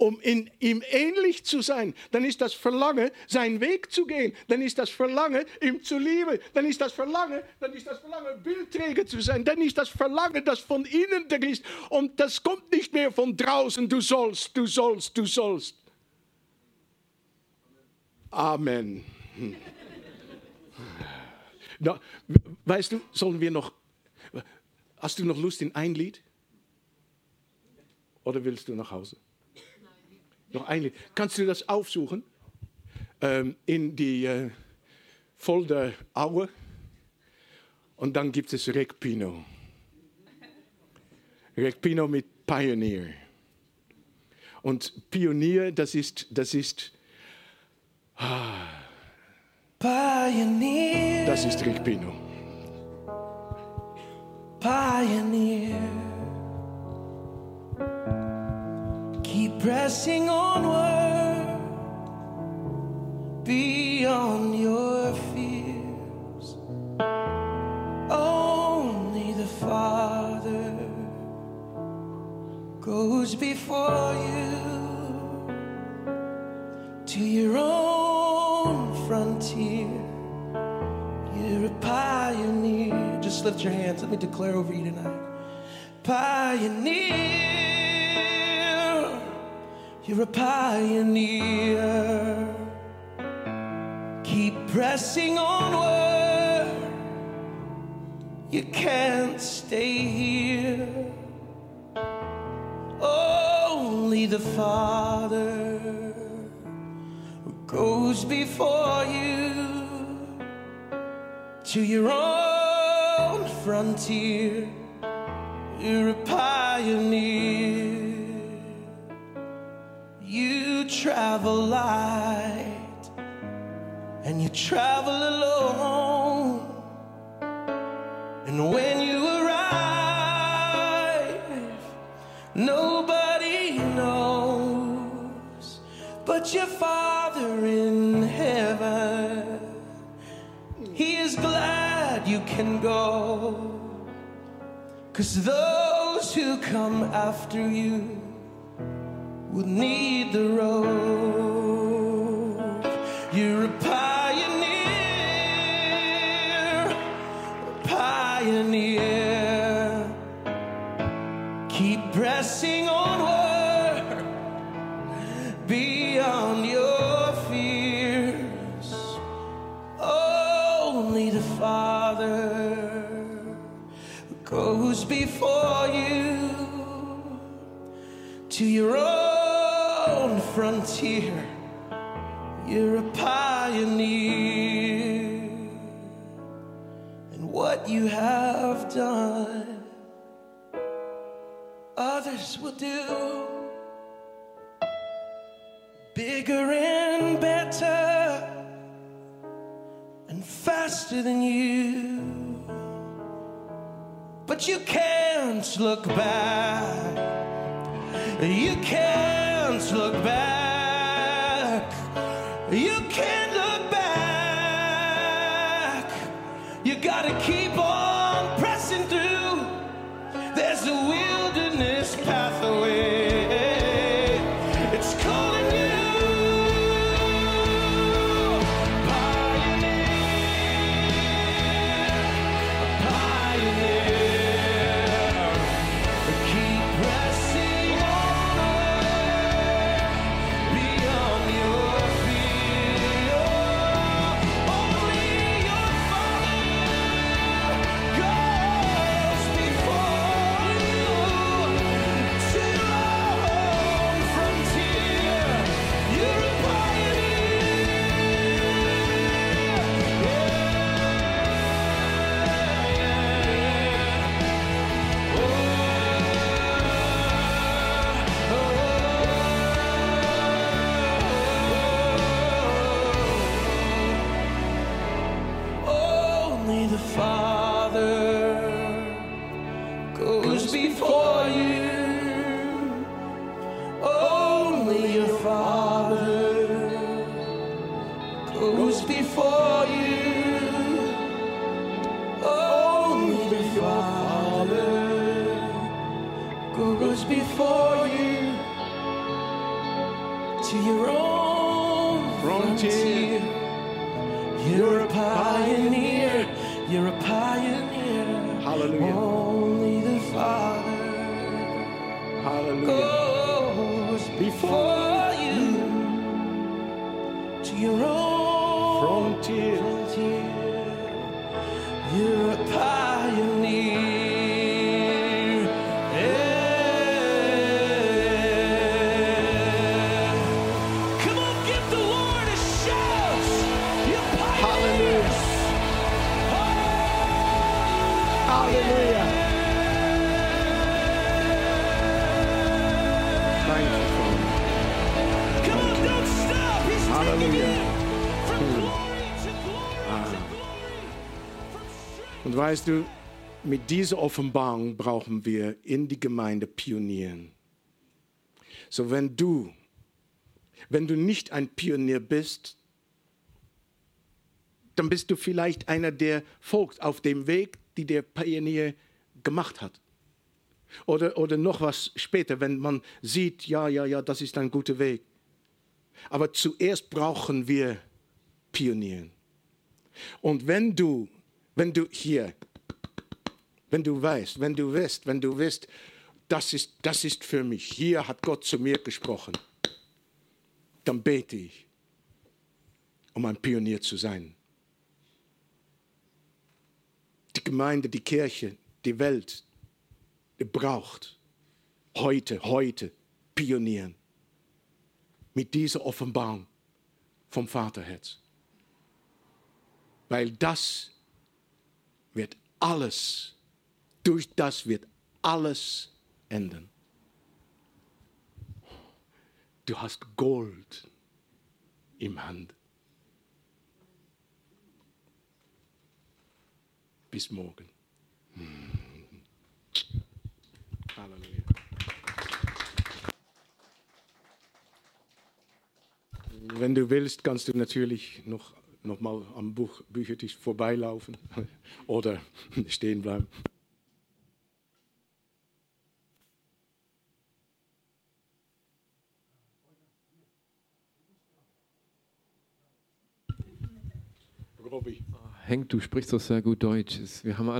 um in ihm ähnlich zu sein, dann ist das Verlangen, seinen Weg zu gehen. Dann ist das Verlangen, ihm zu lieben. Dann ist das Verlangen, dann ist das Verlangen, Bildträger zu sein. Dann ist das Verlangen, das von innen da ist. Und das kommt nicht mehr von draußen. Du sollst, du sollst, du sollst. Amen. Na, weißt du, sollen wir noch. Hast du noch Lust in ein Lied? Oder willst du nach Hause? Noch ein Lied. Kannst du das aufsuchen? Ähm, in die äh, Folder Aue. Und dann gibt es Rick Pino. Rick Pino mit Pioneer. Und Pionier, das ist, das ist, ah, Pioneer. Das ist Rick Pino. Pioneer. Pressing onward beyond your fears. Only the Father goes before you to your own frontier. You're a pioneer. Just lift your hands. Let me declare over you tonight. Pioneer. You're a pioneer. Keep pressing onward. You can't stay here. Only the Father goes before you to your own frontier. You're a pioneer. Travel light and you travel alone. And when you arrive, nobody knows but your Father in heaven. He is glad you can go. Cause those who come after you will need the road. You're a pioneer, a pioneer. Keep pressing onward beyond your fears. Only the Father goes before you to your own frontier. You're a pioneer, and what you have done, others will do bigger and better and faster than you. But you can't look back. You can't look back. You can't weißt du, mit dieser Offenbarung brauchen wir in die Gemeinde Pionieren. So wenn du, wenn du nicht ein Pionier bist, dann bist du vielleicht einer, der folgt auf dem Weg, die der Pionier gemacht hat. Oder, oder noch was später, wenn man sieht, ja, ja, ja, das ist ein guter Weg. Aber zuerst brauchen wir Pionieren. Und wenn du, wenn du hier, wenn du weißt, wenn du wirst, wenn du wirst, das ist, das ist für mich, hier hat Gott zu mir gesprochen, dann bete ich, um ein Pionier zu sein. Die Gemeinde, die Kirche, die Welt, die braucht heute, heute Pionieren mit dieser Offenbarung vom Vaterherz. Weil das wird alles durch das wird alles enden. Du hast Gold im Hand. Bis morgen. Halleluja. Wenn du willst, kannst du natürlich noch, noch mal am Buch, Büchertisch vorbeilaufen <laughs> oder <laughs> stehen bleiben. Robby. Henk, du sprichst doch sehr gut Deutsch. Wir haben alle